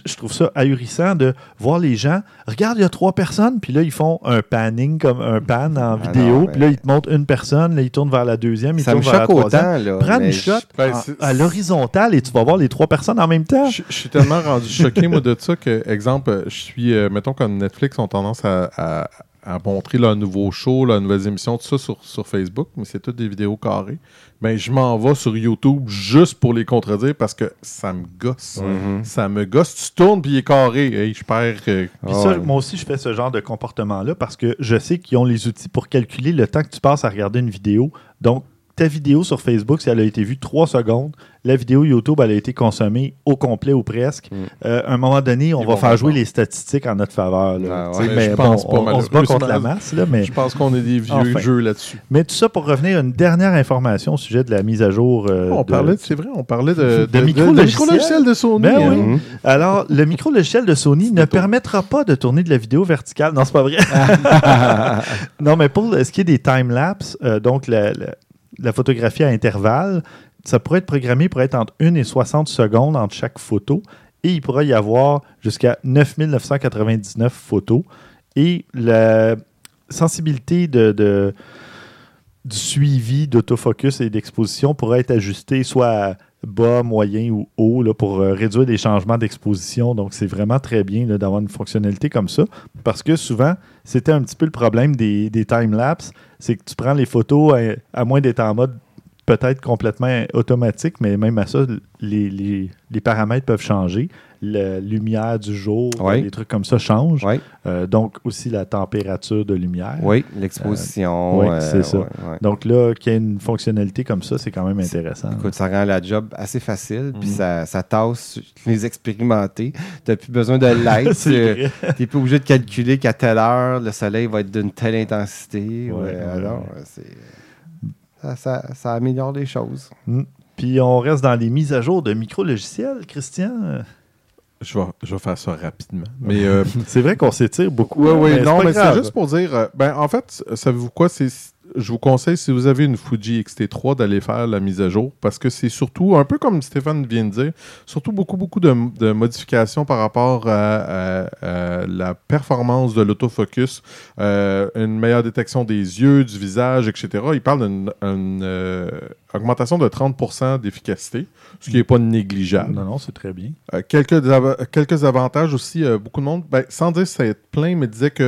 je trouve ça ahurissant de voir les gens. Regarde, il y a trois personnes, puis là, ils font un panning, comme un pan en Ah vidéo, non, puis là, ils te montrent une personne, là, ils tournent vers la deuxième, ils Ça me vers la choque troisième. autant. Là, Prends une shot Ben, en- à l'horizontale et tu vas voir les trois personnes en même temps. Je, je suis tellement rendu choqué, moi, de ça que, exemple, je suis, euh, mettons, comme Netflix ont tendance à, à- à montrer leur nouveau show, leurs nouvelles émissions, tout ça sur, sur Facebook, mais c'est toutes des vidéos carrées. Ben, je m'en vais sur YouTube juste pour les contredire parce que ça me gosse. Mhm. Ça me gosse. Tu tournes puis il est carré. Hey, je perds. euh, Puis Ah ça, ouais. moi aussi, je fais ce genre de comportement-là parce que je sais qu'ils ont les outils pour calculer le temps que tu passes à regarder une vidéo. Donc, ta vidéo sur Facebook, si elle a été vue trois secondes, la vidéo YouTube, elle a été consommée au complet ou presque. Mm. Euh, à un moment donné, on Ils va faire jouer les statistiques en notre faveur. là. Ah ouais. mais Je bon, pense pas, on, on se bat contre la masse, là, mais, Je pense qu'on est des vieux Enfin. jeux là-dessus. mais tout ça pour revenir à une dernière information au sujet de la mise à jour. euh, on de- parlait, c'est vrai, on parlait de, de micro-logiciels. micro-logiciels de Sony. Ben hein. oui. Mhm. Alors, le micro-logiciel de Sony ne permettra pas de tourner de la vidéo verticale. Non, c'est pas vrai. non, mais pour ce qui est des time-lapse, euh, donc la, la- la photographie à intervalles, ça pourrait être programmé pour être entre 1 et 60 secondes entre chaque photo. Et il pourrait y avoir jusqu'à 9999 photos. Et la sensibilité du suivi d'autofocus et d'exposition pourrait être ajustée soit à bas, moyen ou haut pour euh, réduire les changements d'exposition. Donc, c'est vraiment très bien d'avoir une fonctionnalité comme ça. Parce que souvent, c'était un petit peu le problème des, des time-lapse. C'est que tu prends les photos à, à moins d'être en mode peut-être complètement automatique, mais même à ça, les- les paramètres peuvent changer. La lumière du jour, Oui. les trucs comme ça changent. Oui, Euh, donc, aussi la température de lumière. oui, l'exposition. oui, euh, c'est ça. ouais, ouais. Donc là, qu'il y ait une fonctionnalité comme ça, c'est quand même C'est- intéressant. Écoute, ça rend la job assez facile, puis Mhm. ça, ça tasse les expérimentés. Tu n'as plus besoin de l'aide. c'est. Tu n'es plus obligé de calculer qu'à telle heure, le soleil va être d'une telle intensité. Ouais, Ouais, ouais, alors, c'est- ça, ça- ça améliore les choses. Puis on reste dans les mises à jour de micro-logiciels, Christian. Je vais, je vais faire ça rapidement. Mais euh, C'est vrai qu'on s'étire beaucoup. Oui, oui, non, mais c'est juste pour dire. euh, ben, en fait, savez-vous quoi? C'est, je vous conseille, si vous avez une Fuji X-T3, d'aller faire la mise à jour parce que c'est surtout, un peu comme Stéphane vient de dire, surtout beaucoup, beaucoup de, de modifications par rapport à, à- à la performance de l'autofocus, euh, une meilleure détection des yeux, du visage, etc. Il parle d'une une, euh, augmentation de 30% d'efficacité, ce qui n'est pas négligeable. Non, non, c'est très bien. Euh, quelques, quelques avantages aussi. beaucoup de monde, ben, sans dire que ça être plein, mais disait que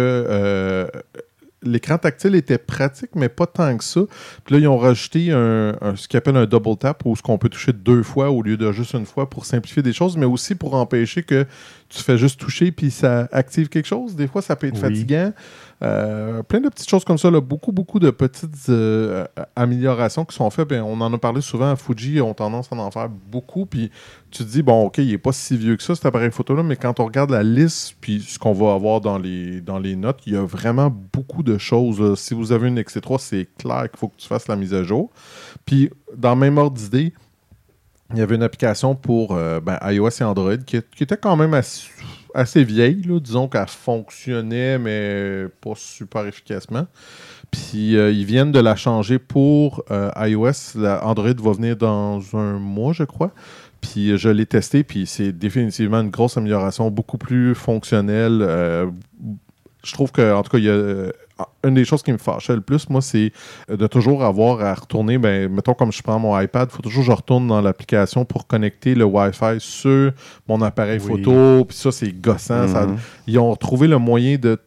l'écran tactile était pratique, mais pas tant que ça. Puis là, ils ont rajouté un, un- ce qu'ils appellent un double tap, où ce qu'on peut toucher deux fois au lieu de juste une fois pour simplifier des choses, mais aussi pour empêcher que tu fais juste toucher puis ça active quelque chose. Des fois, ça peut être Oui. fatigant. Euh, plein de petites choses comme ça. là. Beaucoup, beaucoup de petites euh, améliorations qui sont faites. Ben, on en a parlé souvent à Fuji, ont tendance à en faire beaucoup. Puis tu te dis, bon, OK, il n'est pas si vieux que ça, cet appareil photo-là, mais quand on regarde la liste, puis ce qu'on va avoir dans les, dans les notes, il y a vraiment beaucoup de choses. Si vous avez une XC3, c'est clair qu'il faut que tu fasses la mise à jour. Puis, dans le même ordre d'idée, il y avait une application pour euh, ben, iOS et Android qui, était quand même assez, vieille. là. Disons qu'elle fonctionnait, mais pas super efficacement. Puis euh, ils viennent de la changer pour euh, iOS. Android va venir dans un mois, je crois. Puis je l'ai testé, puis c'est définitivement une grosse amélioration, beaucoup plus fonctionnelle. Je trouve que, en tout cas, il y a une des choses qui me fâchait le plus, moi, c'est de toujours avoir à retourner. Ben, mettons, comme je prends mon iPad, il faut toujours que je retourne dans l'application pour connecter le Wi-Fi sur mon appareil Oui. photo. Puis ça, c'est gossant. Ça- Mhm. ils ont trouvé le moyen de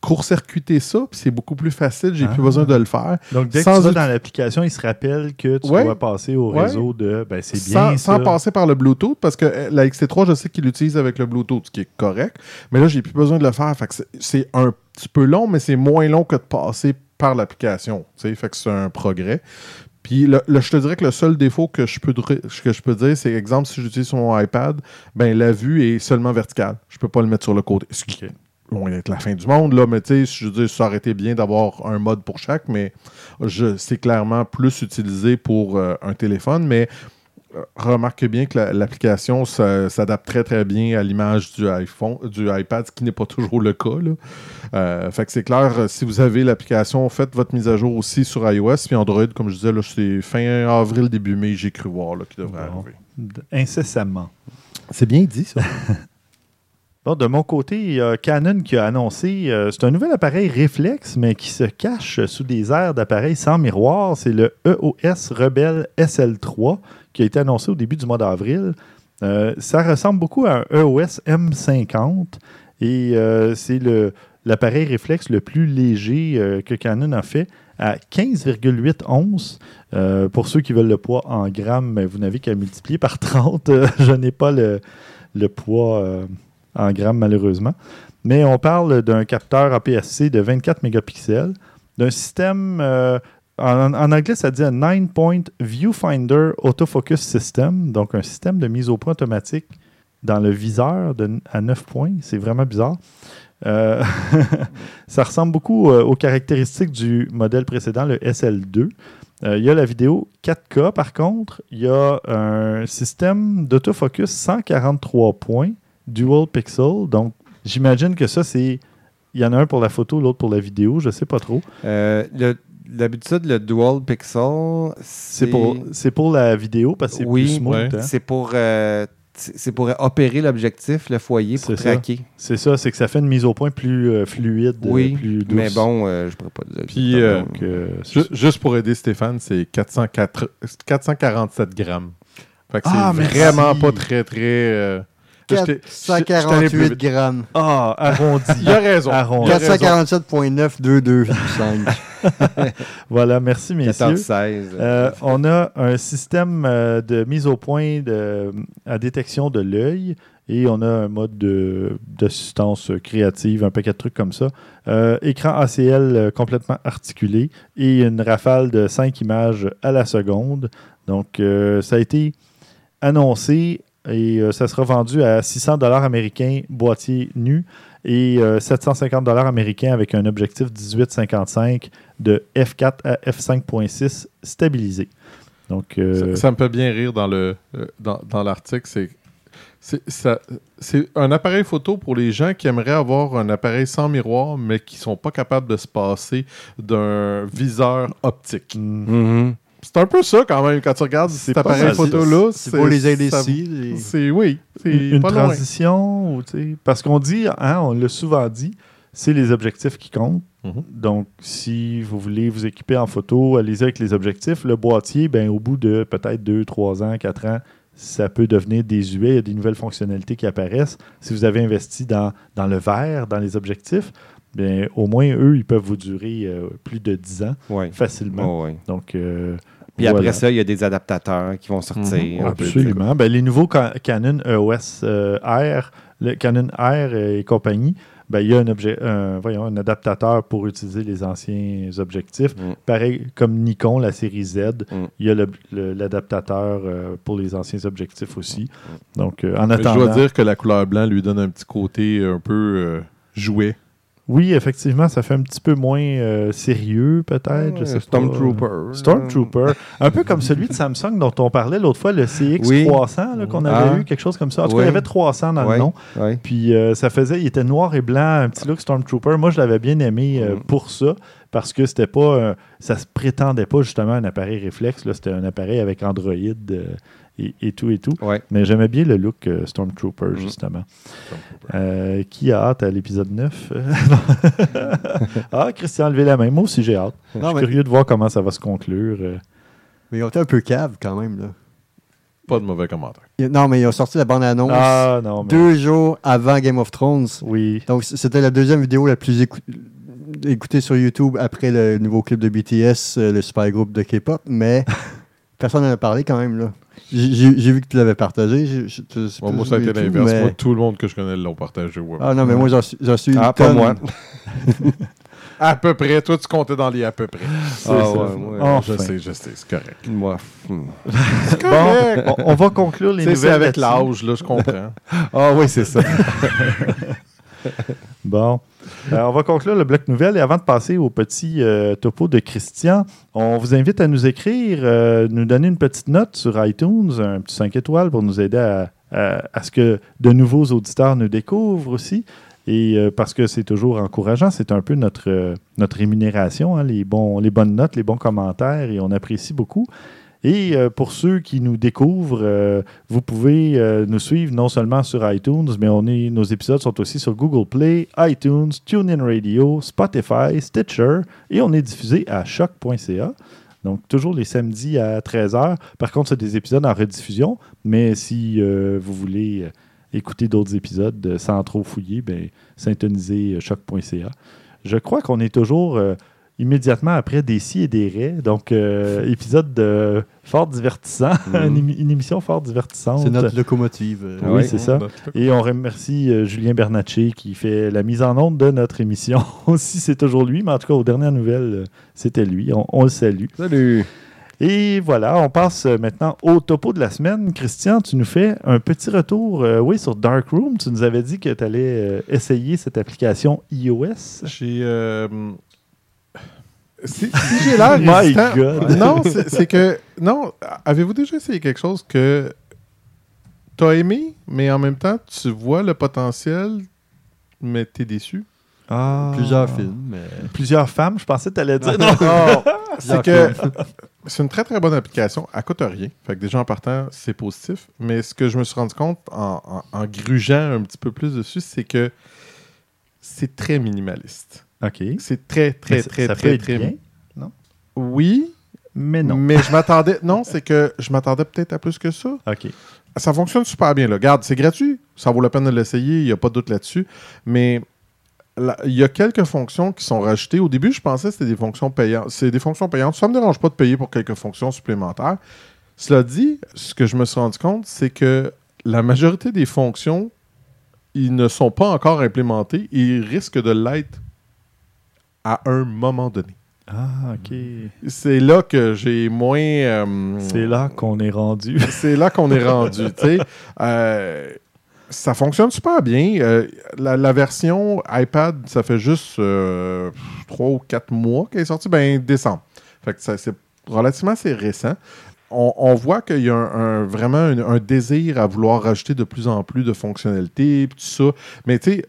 court-circuiter ça, puis c'est beaucoup plus facile, j'ai Ah. plus besoin de le faire. Donc, dès que Sans tu vas dans l'application, il se rappelle que tu Ouais. dois passer au Ouais. réseau de. Ben, c'est bien. Sans, passer par le Bluetooth, parce que euh, la XT3, je sais qu'il l'utilise avec le Bluetooth, ce qui est correct, mais là, j'ai plus besoin de le faire. Fait que c'est- un petit peu long, mais c'est moins long que de passer par l'application. Fait que c'est un progrès. Puis le- le- je te dirais que le seul défaut que je peux, que je peux dire, c'est exemple, si j'utilise mon iPad, ben la vue est seulement verticale. Je peux pas le mettre sur le côté. Ce qui Ok. Loin d'être la fin du monde, là, mais tu sais, je veux dire, ça aurait été bien d'avoir un mode pour chaque, mais je, c'est clairement plus utilisé pour euh, un téléphone, mais euh, remarque bien que la- l'application ça- s'adapte très très bien à l'image du iPhone, du iPad, ce qui n'est pas toujours le cas. Là. Euh, fait que c'est clair, si vous avez l'application, faites votre mise à jour aussi sur iOS, puis Android, comme je disais, là, c'est fin avril, début mai, j'ai cru voir là, qui devrait Bon. arriver. Incessamment. C'est bien dit, ça. Bon, de mon côté, il y a Canon qui a annoncé, euh, c'est un nouvel appareil réflexe, mais qui se cache sous des airs d'appareils sans miroir. C'est le EOS Rebel SL3 qui a été annoncé au début du mois d'avril. Euh, ça ressemble beaucoup à un EOS M50 et euh, c'est l'appareil réflexe le plus léger que Canon a fait à 15,8 onces. Pour ceux qui veulent le poids en grammes, ben, vous n'avez qu'à multiplier par 30. Euh, je n'ai pas le, le poids en grammes malheureusement. Mais on parle d'un capteur APS-C de 24 mégapixels, d'un système, euh, en, anglais ça dit un 9-point Viewfinder Autofocus System, donc un système de mise au point automatique dans le viseur de, à 9 points. C'est vraiment bizarre. Euh, ça ressemble beaucoup euh, aux caractéristiques du modèle précédent, le SL2. Euh, il y a la vidéo 4K par contre. Il y a un système d'autofocus 143 points, dual pixel. Donc, j'imagine que ça, c'est. Il y en a un pour la photo, l'autre pour la vidéo, je sais pas trop. Euh, le- D'habitude, le dual pixel, C'est pour, c'est pour la vidéo parce que c'est Oui, plus smooth. ouais. hein. C'est pour, euh, c'est pour opérer l'objectif, le foyer, pour C'est ça. traquer. C'est ça, c'est que ça fait une mise au point plus euh, fluide, euh, Oui, plus douce. mais bon, euh, je pourrais pas dire. Puis, euh, Donc, euh, juste pour aider Stéphane, c'est 404 447 grammes. Fait que Ah, c'est vraiment pas très, très. Euh, là, j'étais- j'étais- j'étais allé plus 148 vite. grammes. Ah, arrondi. Il a raison. Arrondi. Il a raison. 447.9225. voilà, merci messieurs. 14-16. Euh, on a un système euh, de mise au point de, à détection de l'œil et on a un mode de- d'assistance créative, un paquet de trucs comme ça. Euh, écran ACL complètement articulé et une rafale de 5 images à la seconde. Donc, euh, ça a été annoncé et euh, ça sera vendu à 600 dollars américains boîtier nu et euh, 750 dollars américains avec un objectif 18-55 de f4 à f5.6 stabilisé. Donc, euh, Ça, ça me fait bien rire dans le euh, dans, dans l'article. C'est c'est ça- c'est un appareil photo pour les gens qui aimeraient avoir un appareil sans miroir, mais qui sont pas capables de se passer d'un viseur optique. mm, Mhm. C'est un peu ça quand même quand tu regardes C'est cet appareil mal. photo-là. C'est pour les ici. C'est oui, c'est une, loin. transition, ou, tu sais, parce qu'on dit, hein, on l'a souvent dit, c'est les objectifs qui comptent. Mhm. Donc, si vous voulez vous équiper en photo, allez-y avec les objectifs. Le boîtier, ben, au bout de peut-être 2, 3 ans, 4 ans, ça peut devenir désuet. Il y a des nouvelles fonctionnalités qui apparaissent. Si vous avez investi dans, dans le verre, dans les objectifs, bien, au moins, eux, ils peuvent vous durer euh, plus de 10 ans Ouais. facilement. Oh, ouais. Donc, euh, Puis voilà. après ça, il y a des adaptateurs qui vont sortir. Mhm. peu. Absolument. Ben, les nouveaux Ca- Canon EOS euh, R, le Canon R et compagnie, ben, il y a un, objet, un- voyons, un adaptateur pour utiliser les anciens objectifs. Mm. Pareil comme Nikon, la série Z, Mm. il y a le- le- l'adaptateur euh, pour les anciens objectifs aussi. Donc, euh, en Mais Je attendant. dois dire que la couleur blanc lui donne un petit côté un peu euh, jouet. Oui, effectivement, ça fait un petit peu moins euh, sérieux, peut-être. Ouais. Stormtrooper. Stormtrooper. un peu comme celui de Samsung dont on parlait l'autre fois, le CX300 là, qu'on avait Ah. eu, quelque chose comme ça. En tout cas, il y avait 300 dans le nom. Puis euh, ça faisait, il était noir et blanc, un petit look Stormtrooper. Moi, je l'avais bien aimé euh, Mhm. pour ça, parce que c'était pas, euh, ça se prétendait pas justement un appareil réflexe. C'était un appareil avec Android euh, et, et tout et tout. Ouais. Mais j'aimais bien le look euh, Stormtrooper, Mhm. justement. Euh, qui a hâte à l'épisode 9 Ah, Christian a levé la main. Moi aussi, j'ai hâte. Je suis mais, curieux de voir comment ça va se conclure. euh. mais ils ont été un peu cave quand même. Là. Pas de mauvais commentaire. Ils- Non, mais ils ont sorti la bande-annonce Ah, mais. deux jours avant Game of Thrones. Oui. Donc, c'était la deuxième vidéo la plus écou- écoutée sur YouTube après le nouveau clip de BTS, euh, le super groupe de K-pop, mais personne n'en a parlé quand même. là. J'ai vu que tu l'avais partagé. je- je Bon, moi, ça a été l'inverse. mais- Moi, tout le monde que je connais l'ont partagé. ouais. Ah non, mais moi, j'en suis, une Ah, pas moi. À peu près. Toi, tu comptais dans les à peu près. C'est Ah, ça. ouais, ouais. Enfin. Je sais, je sais. C'est correct. Moi. hmm. Bon, on, on va conclure les nouvelles. C'est avec l'âge, là, je comprends. Ah oui, c'est ça. Bon. Euh, on va conclure le bloc nouvelle et avant de passer au petit euh, topo de Christian, on vous invite à nous écrire, euh, nous donner une petite note sur iTunes, un petit 5 étoiles pour nous aider à, à- ce que de nouveaux auditeurs nous découvrent aussi. Et parce que c'est toujours encourageant, c'est un peu notre, notre rémunération, hein, les, les bonnes notes, les bons commentaires, et on apprécie beaucoup. Et euh, pour ceux qui nous découvrent, euh, vous pouvez euh, nous suivre non seulement sur iTunes, mais on est, nos épisodes sont aussi sur Google Play, iTunes, TuneIn Radio, Spotify, Stitcher, et on est diffusé à choc.ca. Donc, toujours les samedis à 13h. Par contre, c'est des épisodes en rediffusion, mais si vous voulez écouter d'autres épisodes sans trop fouiller, ben, syntonisez choc.ca. Je crois qu'on est toujours immédiatement après des si et des raies. Donc, euh, épisode de fort divertissant, une, émi- une émission fort divertissante. C'est notre locomotive. euh, Oui, c'est ça. Et on remercie euh, Julien Bernatchez qui fait la mise en onde de notre émission. si c'est toujours lui, mais en tout cas, aux dernières nouvelles, c'était lui. On, on le salue. Salut! Et voilà, on passe maintenant au topo de la semaine. Christian, tu nous fais un petit retour euh, oui, sur Darkroom. Tu nous avais dit que tu allais essayer cette application iOS. J'ai. euh, Si, si j'ai l'air God. Non, c'est c'est que. Non, avez-vous déjà essayé quelque chose que t'as aimé, mais en même temps, tu vois le potentiel, mais t'es déçu? Ah. Plusieurs films. mais- Plusieurs femmes, je pensais que tu allais dire. Non, c'est Plusieurs que c'est une très très bonne application. Elle coûte rien. Fait que déjà en partant, c'est positif. Mais ce que je me suis rendu compte en, en, en grugeant un petit peu plus dessus, c'est que c'est très minimaliste. OK. C'est très très très ça très peut très, être bien, Oui, mais non. mais je m'attendais. Non, c'est que je m'attendais peut-être à plus que ça. OK. Ça fonctionne super bien. Là. Regarde, c'est gratuit. Ça vaut la peine de l'essayer. Il n'y a pas de doute là-dessus. Mais il y a quelques fonctions qui sont rajoutées. Au début, je pensais que c'était des fonctions payantes. C'est des fonctions payantes. Ça ne me dérange pas de payer pour quelques fonctions supplémentaires. Cela dit, ce que je me suis rendu compte, c'est que la majorité des fonctions, ils ne sont pas encore implémentées. Ils risquent de l'être à un moment donné. Ah, OK. C'est là que j'ai moins... euh, C'est là qu'on est rendu. c'est là qu'on est rendu. tu sais. Euh, ça fonctionne super bien. Euh, la, la version iPad, ça fait juste trois ou quatre mois qu'elle est sortie. Ben, décembre. Fait que c'est relativement assez récent. On, on voit qu'il y a un, un- vraiment un, un désir à vouloir rajouter de plus en plus de fonctionnalités, puis tout ça. Mais tu sais,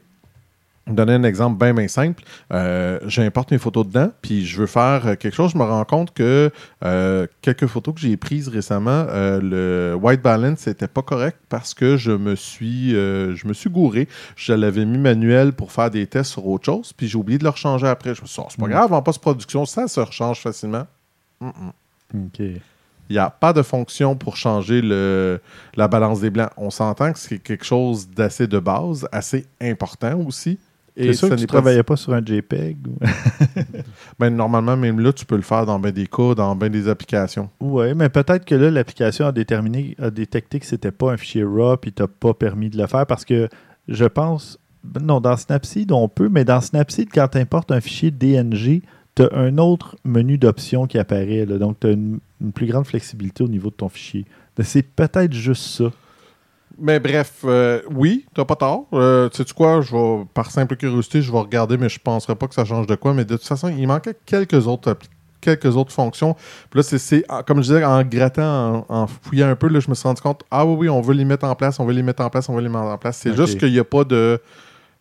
donner un exemple bien, bien simple. Euh, J'importe mes photos dedans, puis je veux faire euh, quelque chose. Je me rends compte que euh, quelques photos que j'ai prises récemment, euh, le white balance n'était pas correct parce que je me suis, je me suis gouré. Je l'avais mis manuel pour faire des tests sur autre chose, puis j'ai oublié de le rechanger après. Je me suis dit, Oh, c'est pas Mm. grave, en post-production, ça se rechange facilement. OK. Il n'y a pas de fonction pour changer le, la balance des blancs. On s'entend que c'est quelque chose d'assez de base, assez important aussi. C'est sûr ça que tu ne travaillais pas sur un JPEG? Ben, normalement, même là, tu peux le faire dans ben des cas, dans ben des applications. Oui, mais peut-être que là, l'application a déterminé, a détecté que c'était pas un fichier RAW puis t'as pas permis de le faire parce que je pense. ben Non, dans Snapseed, on peut, mais dans Snapseed, quand tu importes un fichier DNG, tu as un autre menu d'options qui apparaît. là. donc, tu as une, une plus grande flexibilité au niveau de ton fichier. C'est peut-être juste ça. Mais bref, euh, oui, t'as pas tort. Euh, tu sais quoi, je vais, par simple curiosité, je vais regarder, mais je penserais pas que ça change de quoi. Mais de toute façon, il manquait quelques autres quelques autres fonctions. Puis là, c'est- comme je disais, en grattant, en, en fouillant un peu, là, je me suis rendu compte, ah oui, oui, on veut les mettre en place, on veut les mettre en place, on veut les mettre en place. C'est juste qu'il n'y a pas de...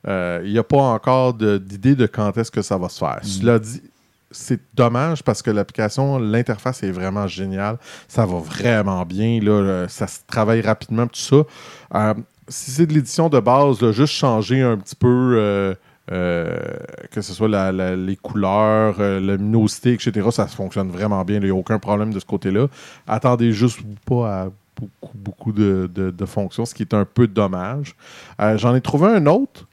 euh, il n'y a pas encore d'idée de quand est-ce que ça va se faire. Cela dit, c'est dommage parce que l'application, l'interface est vraiment géniale. Ça va vraiment bien. Là, euh, ça se travaille rapidement, tout ça. Euh, si c'est de l'édition de base, juste changer un petit peu, euh, que ce soit les couleurs, la luminosité, etc., ça fonctionne vraiment bien. Il n'y a aucun problème de ce côté-là. Attendez juste pas à beaucoup, beaucoup de, de- fonctions, ce qui est un peu dommage. J'en ai trouvé un autre.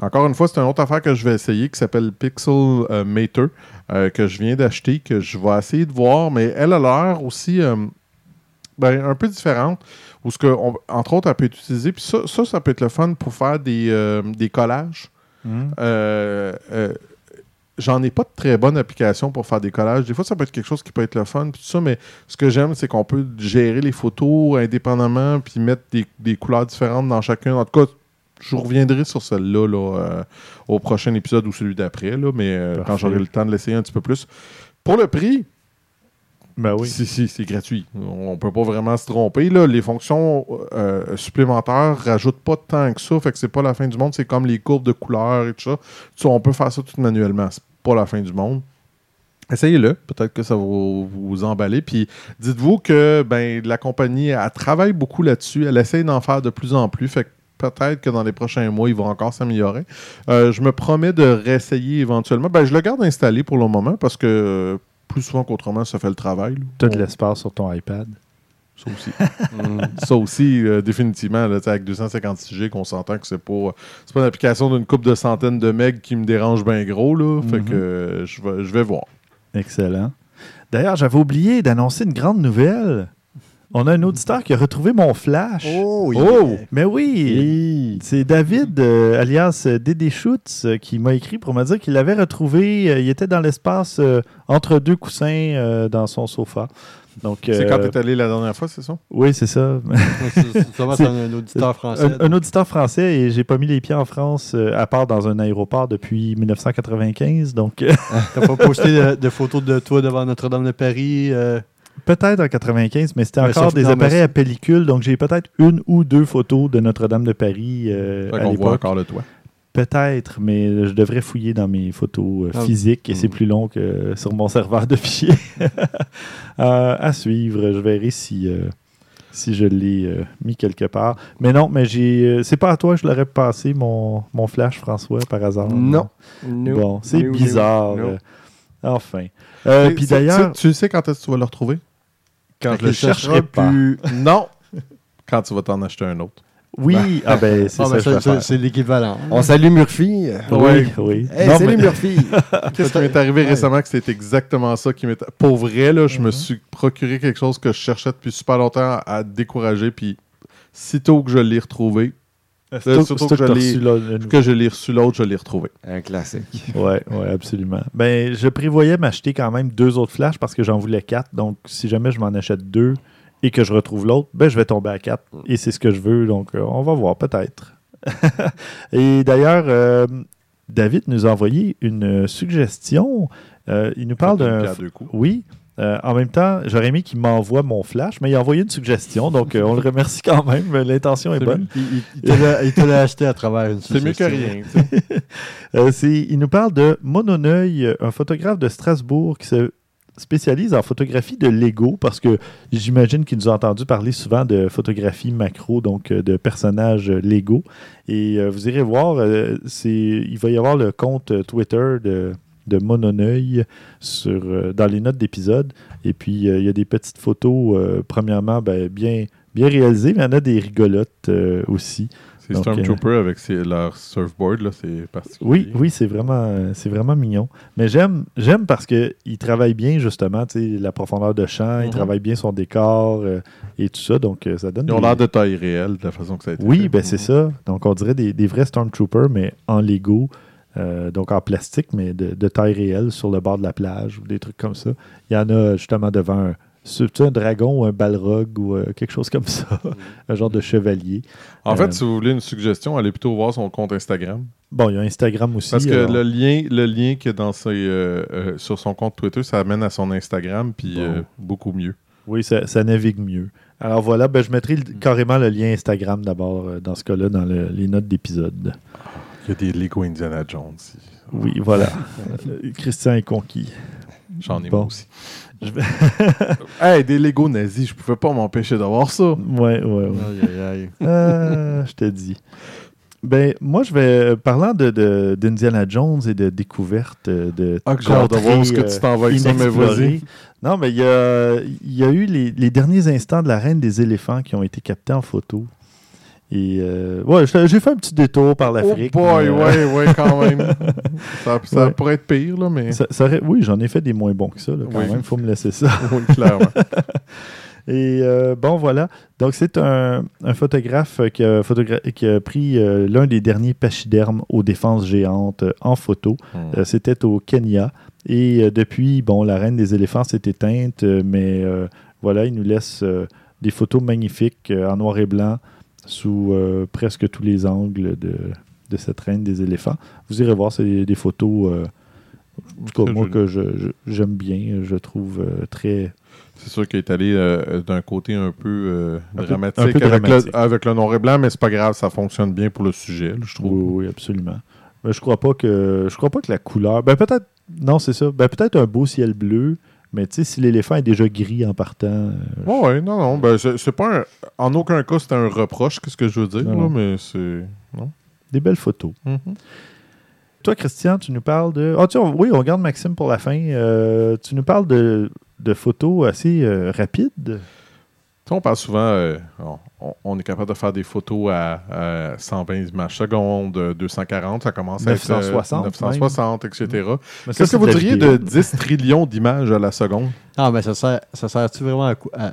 Encore une fois, c'est une autre affaire que je vais essayer qui s'appelle Pixel euh, Mater, euh, que je viens d'acheter, que je vais essayer de voir, mais elle a l'air aussi euh, ben, un peu différente. Où ce que, on- entre autres, elle peut être utilisée. Puis ça, ça, ça peut être le fun pour faire des, euh, des collages. Euh, euh, J'en ai pas de très bonne application pour faire des collages. Des fois, ça peut être quelque chose qui peut être le fun, puis tout ça, mais ce que j'aime, c'est qu'on peut gérer les photos indépendamment, puis mettre des, des couleurs différentes dans chacun. En tout cas, je reviendrai sur celle-là là, euh, au prochain épisode ou celui d'après, là, mais euh, quand j'aurai le temps de l'essayer un petit peu plus. Pour le prix, Ben oui. si, si, c'est gratuit. On peut pas vraiment se tromper. Là. Les fonctions euh, supplémentaires rajoutent pas tant que ça. Fait que c'est pas la fin du monde. C'est comme les courbes de couleurs et tout ça. Ça, on peut faire ça tout manuellement. C'est pas la fin du monde. Essayez-le, peut-être que ça va vous, vous emballer. Puis dites-vous que ben, la compagnie, elle travaille beaucoup là-dessus. Elle essaye d'en faire de plus en plus. Fait que peut-être que dans les prochains mois, ils vont encore s'améliorer. Euh, je me promets de réessayer éventuellement. Ben, je le garde installé pour le moment parce que euh, plus souvent qu'autrement, ça fait le travail. Tu as de l'espace sur ton iPad. Ça aussi. ça aussi, euh, définitivement, là, avec 256 G, qu'on s'entend que c'est pas, c'est pas une application d'une coupe de centaines de megs qui me dérange bien gros. Là, Fait Mhm. que euh, je vais, je vais voir. Excellent. D'ailleurs, j'avais oublié d'annoncer une grande nouvelle. On a un auditeur qui a retrouvé mon flash. Oh, Oh! Mais oui, c'est David, euh, alias Dédé Schutz, euh, qui m'a écrit pour me dire qu'il l'avait retrouvé. euh, il était dans l'espace euh, entre deux coussins euh, dans son sofa. Donc, C'est euh, quand t'es allé la dernière fois, c'est ça? Oui, c'est ça. Ça va, c'est un auditeur français. un, un auditeur français et j'ai pas mis les pieds en France euh, à part dans un aéroport depuis 1995. Donc, euh, T'as pas posté de, de photos de toi devant Notre-Dame de Paris. Peut-être en 95, mais c'était encore des non, appareils à pellicule. Donc, j'ai peut-être une ou deux photos de Notre-Dame de Paris euh, à qu'on voit encore le toit. Peut-être, mais je devrais fouiller dans mes photos euh, Ah. physiques et c'est Mm. plus long que sur mon serveur de fichiers. Euh, à suivre, je verrai si, euh, si je l'ai euh, mis quelque part. Mais non, mais j'ai. euh, c'est pas à toi que je l'aurais passé, mon, mon flash, François, par hasard. Non? Bon, c'est bizarre. euh, enfin. Euh, Puis d'ailleurs, tu, tu sais quand est-ce que tu vas le retrouver? Quand je le cherchera chercherai plus- Non! quand tu vas t'en acheter un autre. Oui, ah ben c'est Ah, ça ben, c'est- l'équivalent. On salue Murphy. Oui, oui. Hey, Non, salut mais- Murphy. Qu'est-ce qui m'est arrivé Ouais. récemment que c'est exactement ça qui m'est. Pour vrai, là, je Mhm. me suis procuré quelque chose que je cherchais depuis super longtemps à décourager. Puis, sitôt que je l'ai retrouvé, Surtout- surtout que je que je l'ai reçu l'autre, je l'ai retrouvé. Un classique. Oui, ouais, absolument. Ben, je prévoyais m'acheter quand même deux autres flashs parce que j'en voulais quatre. Donc, si jamais je m'en achète deux et que je retrouve l'autre, ben, je vais tomber à quatre. Et c'est ce que je veux. Donc, euh, on va voir, peut-être. et d'ailleurs, euh, David nous a envoyé une suggestion. Euh, il nous parle d'un. Oui. Euh, en même temps, j'aurais aimé qu'il m'envoie mon flash, mais il a envoyé une suggestion. Donc, euh, on le remercie quand même. L'intention est, bonne. Il, te l'a- acheté à travers une C'est mieux que suggestion. rien. Euh, il nous parle de Mononeuil, un photographe de Strasbourg qui se spécialise en photographie de Lego parce que j'imagine qu'il nous a entendu parler souvent de photographie macro, donc de personnages Lego. Et euh, vous irez voir, euh, c'est, il va y avoir le compte Twitter de, de Mononeuil sur, euh, dans les notes d'épisode. Et puis, euh, il y a des petites photos, euh, premièrement, ben, bien, bien réalisées, mais il y en a des rigolotes euh, aussi. C'est Stormtrooper avec ses- leur surfboard, là, c'est particulier. Oui, oui, c'est vraiment, c'est vraiment mignon. Mais j'aime, j'aime parce que il travaille bien justement, tu sais, la profondeur de champ, il Mhm. travaille bien son décor euh, et tout ça, donc euh, ça donne. Ils ont des- l'air de taille réelle, de la façon que ça a été Oui, fait. ben c'est ça. Donc on dirait des, des vrais Stormtroopers, mais en Lego, euh, donc en plastique, mais de, de taille réelle sur le bord de la plage ou des trucs comme ça. Il y en a justement devant un, un dragon ou un balrog ou euh, quelque chose comme ça, un genre de chevalier. En Euh, fait, si vous voulez une suggestion, allez plutôt voir son compte Instagram. Bon, il y a Instagram aussi. Parce que alors- le lien, le lien dans ses, euh, euh, sur son compte Twitter, ça amène à son Instagram, puis Bon. euh, beaucoup mieux. Oui, ça, ça navigue mieux. Alors voilà, ben, je mettrai le- carrément le lien Instagram d'abord euh, dans ce cas-là, dans le- les notes d'épisode. Il y a des Lego Indiana Jones. Oui, voilà. Euh, Christian est conquis. J'en ai Bon. moi aussi. Je vais- Hey, des Lego nazis, je pouvais pas m'empêcher d'avoir ça. Ouais, ouais, ouais. Aïe, aïe, aïe. Ah, je te dis. Ben, moi, je vais, parlant de, de- d'Indiana Jones et de découverte euh, de Ah, que j'ai hâte de voir est-ce que tu t'en vas avec euh, ça, mais vas-y. Non, mais il y a, y a eu les, les derniers instants de la reine des éléphants qui ont été captés en photo. Et euh, ouais, j'ai fait un petit détour par Oh l'Afrique. boy, mais, euh, ouais, ouais, quand même. ça ça Ouais. pourrait être pire, là, mais. ça- ça aurait- oui, j'en ai fait des moins bons que ça, là, quand Oui. même. faut me laisser ça. Oui, clairement. Et euh, bon, voilà. Donc, c'est un, un photographe qui a, photogra- qui a pris euh, l'un des derniers pachydermes aux défenses géantes en photo. Euh, C'était au Kenya. Et depuis, bon, la reine des éléphants s'est éteinte, mais voilà, il nous laisse des photos magnifiques en noir et blanc sous euh, presque tous les angles de, de cette reine des éléphants. Vous irez voir, c'est des, photos, euh, Très moi, joli. que je- je- j'aime bien, je trouve euh, très, C'est sûr qu'il est allé euh, d'un côté un peu dramatique, un peu avec. Le, avec le noir et blanc, mais c'est pas grave, ça fonctionne bien pour le sujet, je trouve. Oui, oui, absolument. Mais je crois pas que je crois pas que la couleur. Ben peut-être Non, c'est ça. Ben, peut-être un beau ciel bleu, mais tu sais, si l'éléphant est déjà gris en partant. euh, ouais, non, non. Ben, c'est pas un- En aucun cas, c'est un reproche, qu'est-ce que je veux dire, Non. là, mais c'est. Non. Des belles photos. Mhm. Toi, Christian, tu nous parles de. Ah, tiens, oui, on regarde Maxime pour la fin. Euh, tu nous parles de, de photos assez euh, rapides. Tu sais, on parle souvent, on, on- on est capable de faire des photos à, à 120 images secondes, euh, 240, ça commence à être euh, 960 960, etc. Mais ça, Qu'est-ce que vous diriez de 10 trillions d'images à la seconde? Ah, mais ça sert, ça sert-tu vraiment à, quoi- à-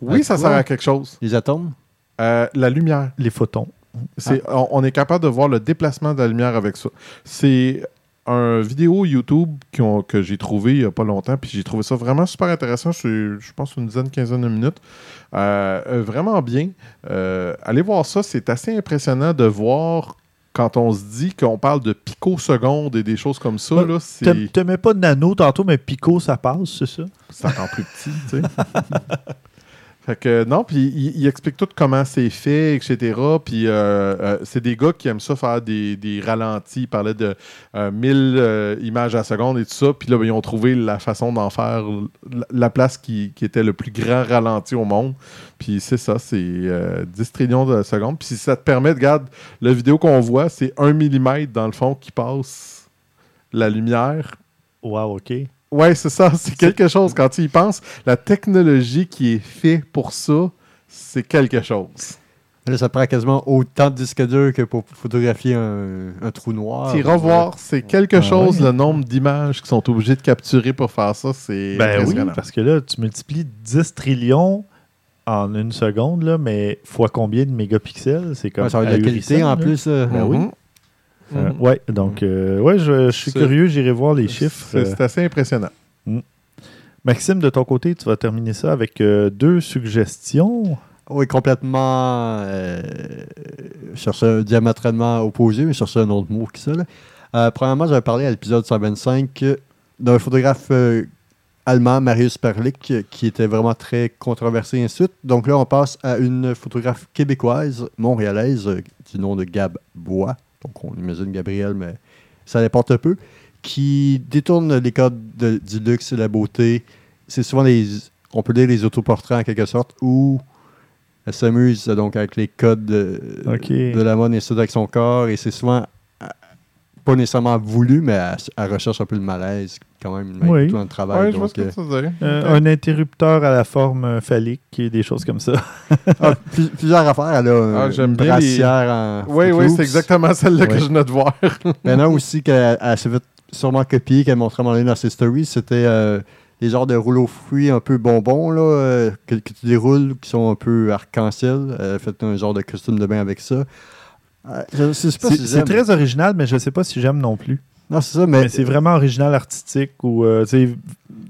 Oui, à ça quoi? sert à quelque chose. Les atomes? Euh, la lumière. Les photons. C'est, on, on est capable de voir le déplacement de la lumière avec ça. C'est un vidéo YouTube qui ont- que j'ai trouvé il n'y a pas longtemps, puis j'ai trouvé ça vraiment super intéressant. Je pense, une dizaine, quinzaine de minutes. Euh, euh, vraiment bien. Euh, allez voir ça. C'est assez impressionnant de voir quand on se dit qu'on parle de picosecondes et des choses comme ça. Ouais, là, c'est, T'aimais pas de nano tantôt, mais Pico, ça passe, c'est ça? c'est encore plus petit, tu sais. Fait que non, puis il, il explique tout comment c'est fait, etc. Puis euh, euh, c'est des gars qui aiment ça faire des, des ralentis. Ils parlaient de euh, 1000 euh, images à seconde et tout ça. Puis là, ben, ils ont trouvé la façon d'en faire la, la place qui, qui était le plus grand ralenti au monde. Puis c'est ça, c'est euh, 10 trillions de secondes. Puis si ça te permet, regarde, la vidéo qu'on voit, c'est 1 mm dans le fond qui passe la lumière. Wow, OK. Ouais, c'est ça. C'est quelque chose. Quand tu y penses, la technologie qui est faite pour ça, c'est quelque chose. Là, ça prend quasiment autant de disques durs que pour photographier un, un trou noir. Tu iras voir, c'est quelque Ah chose, ouais. le nombre d'images qu'ils sont obligés de capturer pour faire ça, c'est Ben oui, impressionnant. parce que là, tu multiplies 10 trillions en une seconde, là, mais fois combien de mégapixels? C'est comme Ouais, ça va être de la qualité en là. plus. là. Ben oui. Euh, Mhm. ouais, donc, euh, ouais, je, je suis curieux, j'irai voir les chiffres. C'est Euh, c'est assez impressionnant. Maxime, de ton côté, tu vas terminer ça avec euh, deux suggestions. Oui, complètement. Euh, je cherchais un diamétralement opposé, mais je cherchais un autre mot que ça. là. Euh, premièrement, j'avais parlé à l'épisode 125 euh, d'un photographe euh, allemand, Marius Perlich, euh, qui était vraiment très controversé et ainsi de suite. Donc là, on passe à une photographe québécoise, montréalaise, du nom de Gab Bois. Donc on imagine Gabriel, mais ça n'importe peu. Qui détourne les codes de- du luxe et de la beauté. C'est souvent des. On peut dire les autoportraits en quelque sorte, où elle s'amuse donc avec les codes de, la mode et suite avec son corps. Et c'est souvent pas nécessairement voulu, mais elle, elle recherche un peu le malaise quand même, même Oui. tout dans le travail. Ouais, je vois donc, ce que euh, tu veux dire. Euh. Un interrupteur à la forme euh, phallique et des choses comme ça. ah, plus- plusieurs affaires. Elle a un, Ah, j'aime une bien brassière en Oui, oui, c'est exactement celle-là que je venais de voir. Maintenant aussi qu'elle elle s'est fait sûrement copier, qu'elle montrait à un moment donné dans ses stories, c'était euh, les genres de rouleaux fruits un peu bonbons là, euh, que, que tu déroules, qui sont un peu arc-en-ciel. Elle a fait un genre de costume de bain avec ça. Euh, je je sais pas C'est si c'est j'aime. très original, mais je ne sais pas si j'aime non plus. Non, c'est ça, mais, Mais c'est vraiment original artistique ou euh, C'est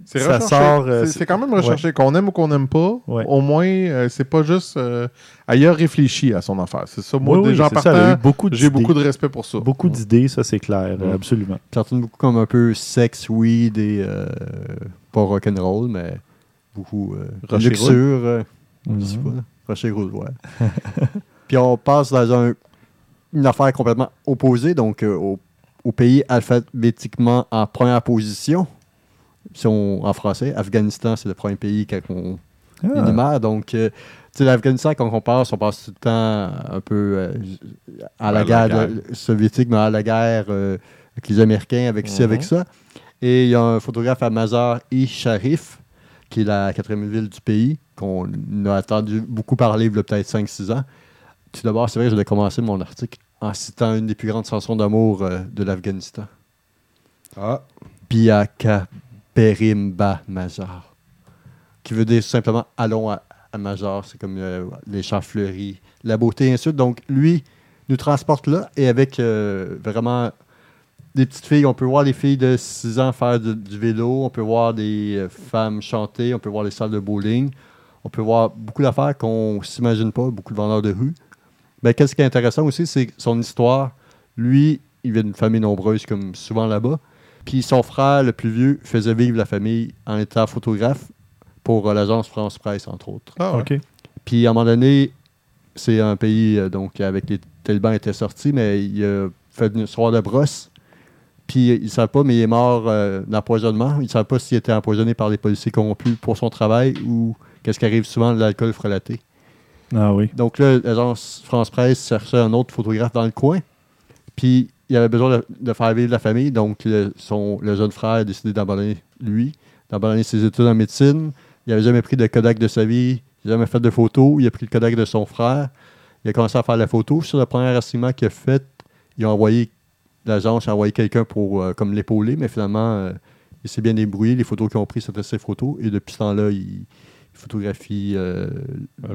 Ça recherché. sort, euh, C'est- quand même recherché. Qu'on aime ou qu'on n'aime pas, Ouais. au moins, euh, c'est pas juste. Euh, ailleurs réfléchi à son affaire. C'est ça. Moi, oui, oui, déjà en beaucoup j'ai beaucoup de respect pour ça. Beaucoup d'idées, ça c'est clair, Ouais. absolument. certaines beaucoup comme un peu sex, weed et euh, pas rock'n'roll, mais beaucoup euh, Rocher luxure. je sais pas, là. Rocher roule, ouais. Puis on passe dans un- une affaire complètement opposée, donc euh, au, au pays alphabétiquement en première position. Si on, en français, Afghanistan, c'est le premier pays quand on Ah, énumère. Donc, euh, tu sais, l'Afghanistan, quand on passe, on passe tout le temps un peu euh, à la À la guerre, guerre. de- soviétique, mais à la guerre euh, avec les Américains, avec ci, Mhm. avec ça. Et il y a un photographe à Mazar-i Sharif, qui est la quatrième ville du pays, qu'on a entendu beaucoup parler il y a peut-être 5-6 ans. Tout d'abord, c'est vrai, je vais commencer mon article en citant une des plus grandes chansons d'amour euh, de l'Afghanistan. Ah. Biaka Berimba Mazar. Qui veut dire simplement allons à, à Mazar. C'est comme euh, les champs fleuris, la beauté et ainsi de suite. Donc, lui nous transporte là et avec euh, vraiment des petites filles. On peut voir les filles de 6 ans faire du, du vélo. On peut voir des femmes chanter. On peut voir les salles de bowling. On peut voir beaucoup d'affaires qu'on ne s'imagine pas, beaucoup de vendeurs de rue. Mais qu'est-ce qui est intéressant aussi, c'est son histoire. Lui, il vient d'une famille nombreuse, comme souvent là-bas. Puis son frère, le plus vieux, faisait vivre la famille en étant photographe pour euh, l'agence France Presse, entre autres. Ah. OK. Puis à un moment donné, c'est un pays euh, donc avec les talibans étaient sortis, mais il a fait une histoire de brosse. Puis ils ne savent pas, mais il est mort euh, d'empoisonnement. Ils ne savent pas s'il était empoisonné par les policiers corrompus pour son travail ou qu'est-ce qui arrive souvent, l'alcool frelaté. Ah. Donc là, l'agence France Presse cherchait un autre photographe dans le coin. Puis il avait besoin de, faire vivre la famille. Donc le, son, jeune frère a décidé d'abandonner lui, d'abandonner ses études en médecine. Il n'avait jamais pris de Kodak de sa vie. Il jamais fait de photos. Il a pris le Kodak de son frère. Il a commencé à faire la photo. Sur le premier renseignement qu'il a fait, il a envoyé, l'agence a envoyé quelqu'un pour euh, comme l'épauler, mais finalement, euh, il s'est bien débrouillé. Les photos qu'ils ont prises, c'était ses photos. Et depuis ce temps-là, il photographie euh,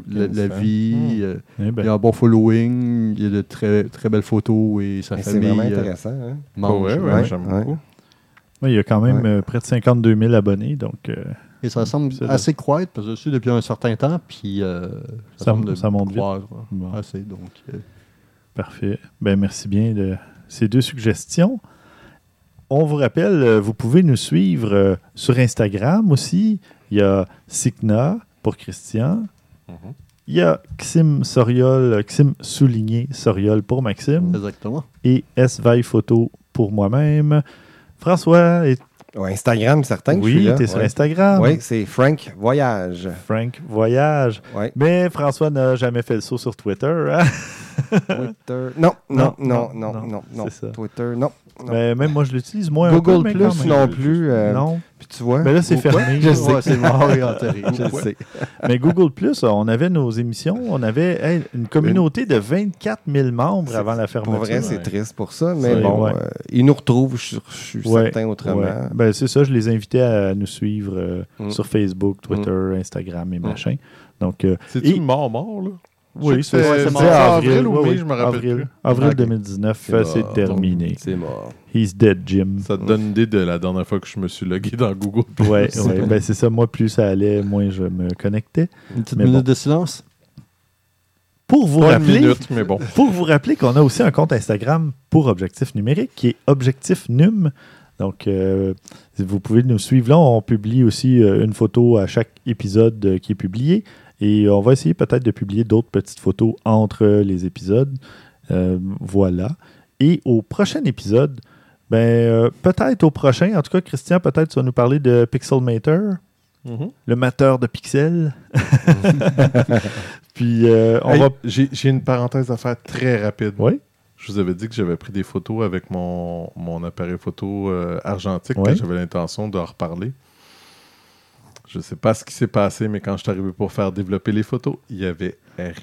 la, la vie. euh, Eh ben, il a un bon following. Il a de très, très belles photos et sa Mais C'est famille vraiment euh, intéressant. hein. mange. ouais, ouais, ouais, j'aime ouais. beaucoup. oui, il y a quand même Ouais. euh, près de 52 000 abonnés, donc euh, Et ça semble assez croître parce que je suis depuis un certain temps. Puis euh, Ça- semble ça monte vite. bon, Assez, donc. euh, parfait. Ben, merci bien de ces deux suggestions. On vous rappelle, euh, vous pouvez nous suivre euh, sur Instagram aussi. Il y a Sikna pour Christian. Mhm. Il y a Xim Soriol, euh, Xim souligné Soriol pour Maxime. exactement. Et S Photo pour moi-même. François, est... Instagram, certain. que je suis oui, là. tu es sur Ouais. Instagram. Oui, c'est Frank Voyage. Frank Voyage. Ouais. Mais François n'a jamais fait le saut sur Twitter. hein? Twitter. Non, non, Non, non, non, non, ça. Twitter, non. non. Mais même moi, je l'utilise moins. un peu, Google mais Plus non plus. euh, Non. Puis tu vois. Mais là, c'est fermé. Je sais. Ouais, c'est mort et enterré. Je sais. Mais Google Plus, on avait nos émissions. On avait hey, une communauté de 24 000 membres avant la Pour fermeture. vrai, c'est triste pour ça, mais bon, ouais. euh, ils nous retrouvent, je, je suis Ouais, certain, autrement. Ouais. Ben, c'est ça, je les invitais à nous suivre euh, Mm. sur Facebook, Twitter, Instagram et Mm. machin. Donc, euh, C'est-tu Et- mort, mort, là? Oui, c'est avril, avril ou mai, je me rappelle avril, plus. avril Ok. 2019, C'est euh, c'est mort. terminé. C'est mort. He's dead, Jim. Ça te donne une idée de la dernière fois que je me suis logué dans Google. Ouais, ouais. Ben, c'est ça. Moi, plus ça allait, moins je me connectais. Une petite Mais minute bon. de silence? Pour vous Pas une rappeler, minute, mais bon. pour vous rappeler qu'on a aussi un compte Instagram pour Objectif Numérique qui est Objectif Num. Donc, euh, vous pouvez nous suivre là. On publie aussi euh, une photo à chaque épisode euh, qui est publié. Et on va essayer peut-être de publier d'autres petites photos entre les épisodes. Euh, voilà. Et au prochain épisode, ben, euh, peut-être au prochain, en tout cas, Christian, peut-être tu vas nous parler de Pixelmator, Mhm. le mateur de pixels. Puis, euh, on Hey, va. J'ai une parenthèse à faire très rapide. Oui. Je vous avais dit que j'avais pris des photos avec mon, mon appareil photo euh, argentique, que j'avais l'intention de reparler. Je sais pas ce qui s'est passé, mais quand je suis arrivé pour faire développer les photos, il y avait rien.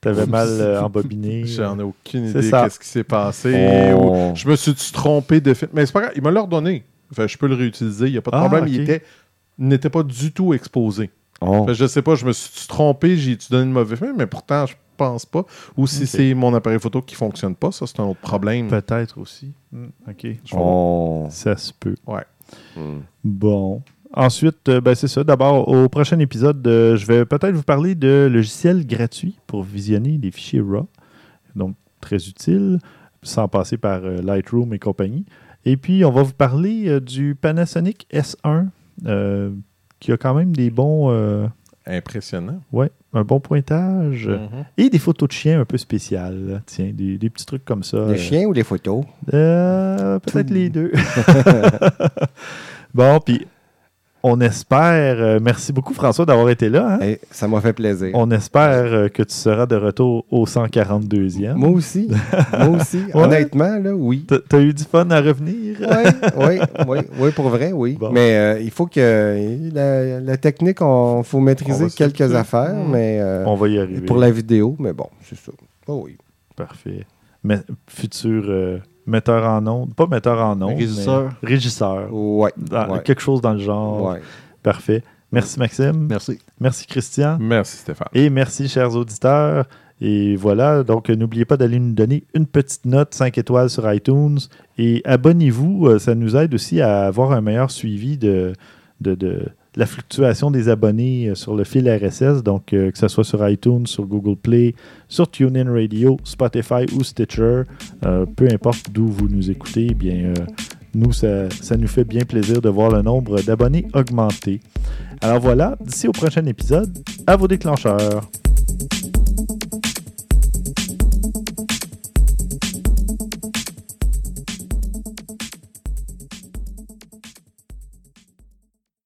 T'avais mal euh, embobiné. J'en ai aucune C'est idée ça. qu'est-ce qui s'est passé. ou- Oh. Je me suis trompé de fait. Mais c'est pas grave, il me l'a redonné. Fait, je peux le réutiliser, il n'y a pas de Ah, problème. Il était n'était pas du tout exposé. Oh. Fait, je sais pas, je me suis trompé, j'ai donné une mauvaise film, mais pourtant, je pense pas. Ou si c'est mon appareil photo qui fonctionne pas, ça, c'est un autre problème. Peut-être aussi. Hmm, OK. Oh. Ça se peut. Ouais. Hmm. Bon. Ensuite, euh, ben, c'est ça. D'abord, au prochain épisode, euh, je vais peut-être vous parler de logiciels gratuits pour visionner des fichiers RAW. Donc, très utile, sans passer par euh, Lightroom et compagnie. Et puis, on va vous parler du Panasonic S1, euh, qui a quand même des bons, euh, Impressionnant. ouais, un bon pointage. Mhm. Et des photos de chiens un peu spéciales. là. Tiens, des, des petits trucs comme ça. Les Euh, chiens ou les photos? Euh, Peut-être les deux. bon, puis on espère. euh, merci beaucoup, François, d'avoir été là. hein. Ça m'a fait plaisir. On espère euh, que tu seras de retour au 142e. Moi aussi. Moi aussi. Ouais. Honnêtement, là, oui. T'as- T'as eu du fun à revenir? Oui, oui, oui, oui, pour vrai, oui. Bon. Mais euh, il faut que la, la technique, il faut maîtriser quelques affaires, Mm. mais euh, On va y arriver. pour la vidéo, mais bon, c'est ça. Oh oui. Parfait. Mais, futur euh, metteur en ondes. Pas metteur en ondes. Régisseur. mais Régisseur. Ouais. Dans- ouais. Quelque chose dans le genre. ouais. Parfait. Merci, Maxime. Merci. Merci, Christian. Merci, Stéphane. Et merci, chers auditeurs. Et voilà, donc n'oubliez pas d'aller nous donner une petite note 5 étoiles sur iTunes. Et abonnez-vous, euh, ça nous aide aussi à avoir un meilleur suivi de, de, de la fluctuation des abonnés euh, sur le fil RSS. Donc, euh, que ce soit sur iTunes, sur Google Play, sur TuneIn Radio, Spotify ou Stitcher, euh, peu importe d'où vous nous écoutez, eh bien, nous, ça nous fait bien plaisir de voir le nombre d'abonnés augmenter. Alors voilà, d'ici au prochain épisode, à vos déclencheurs.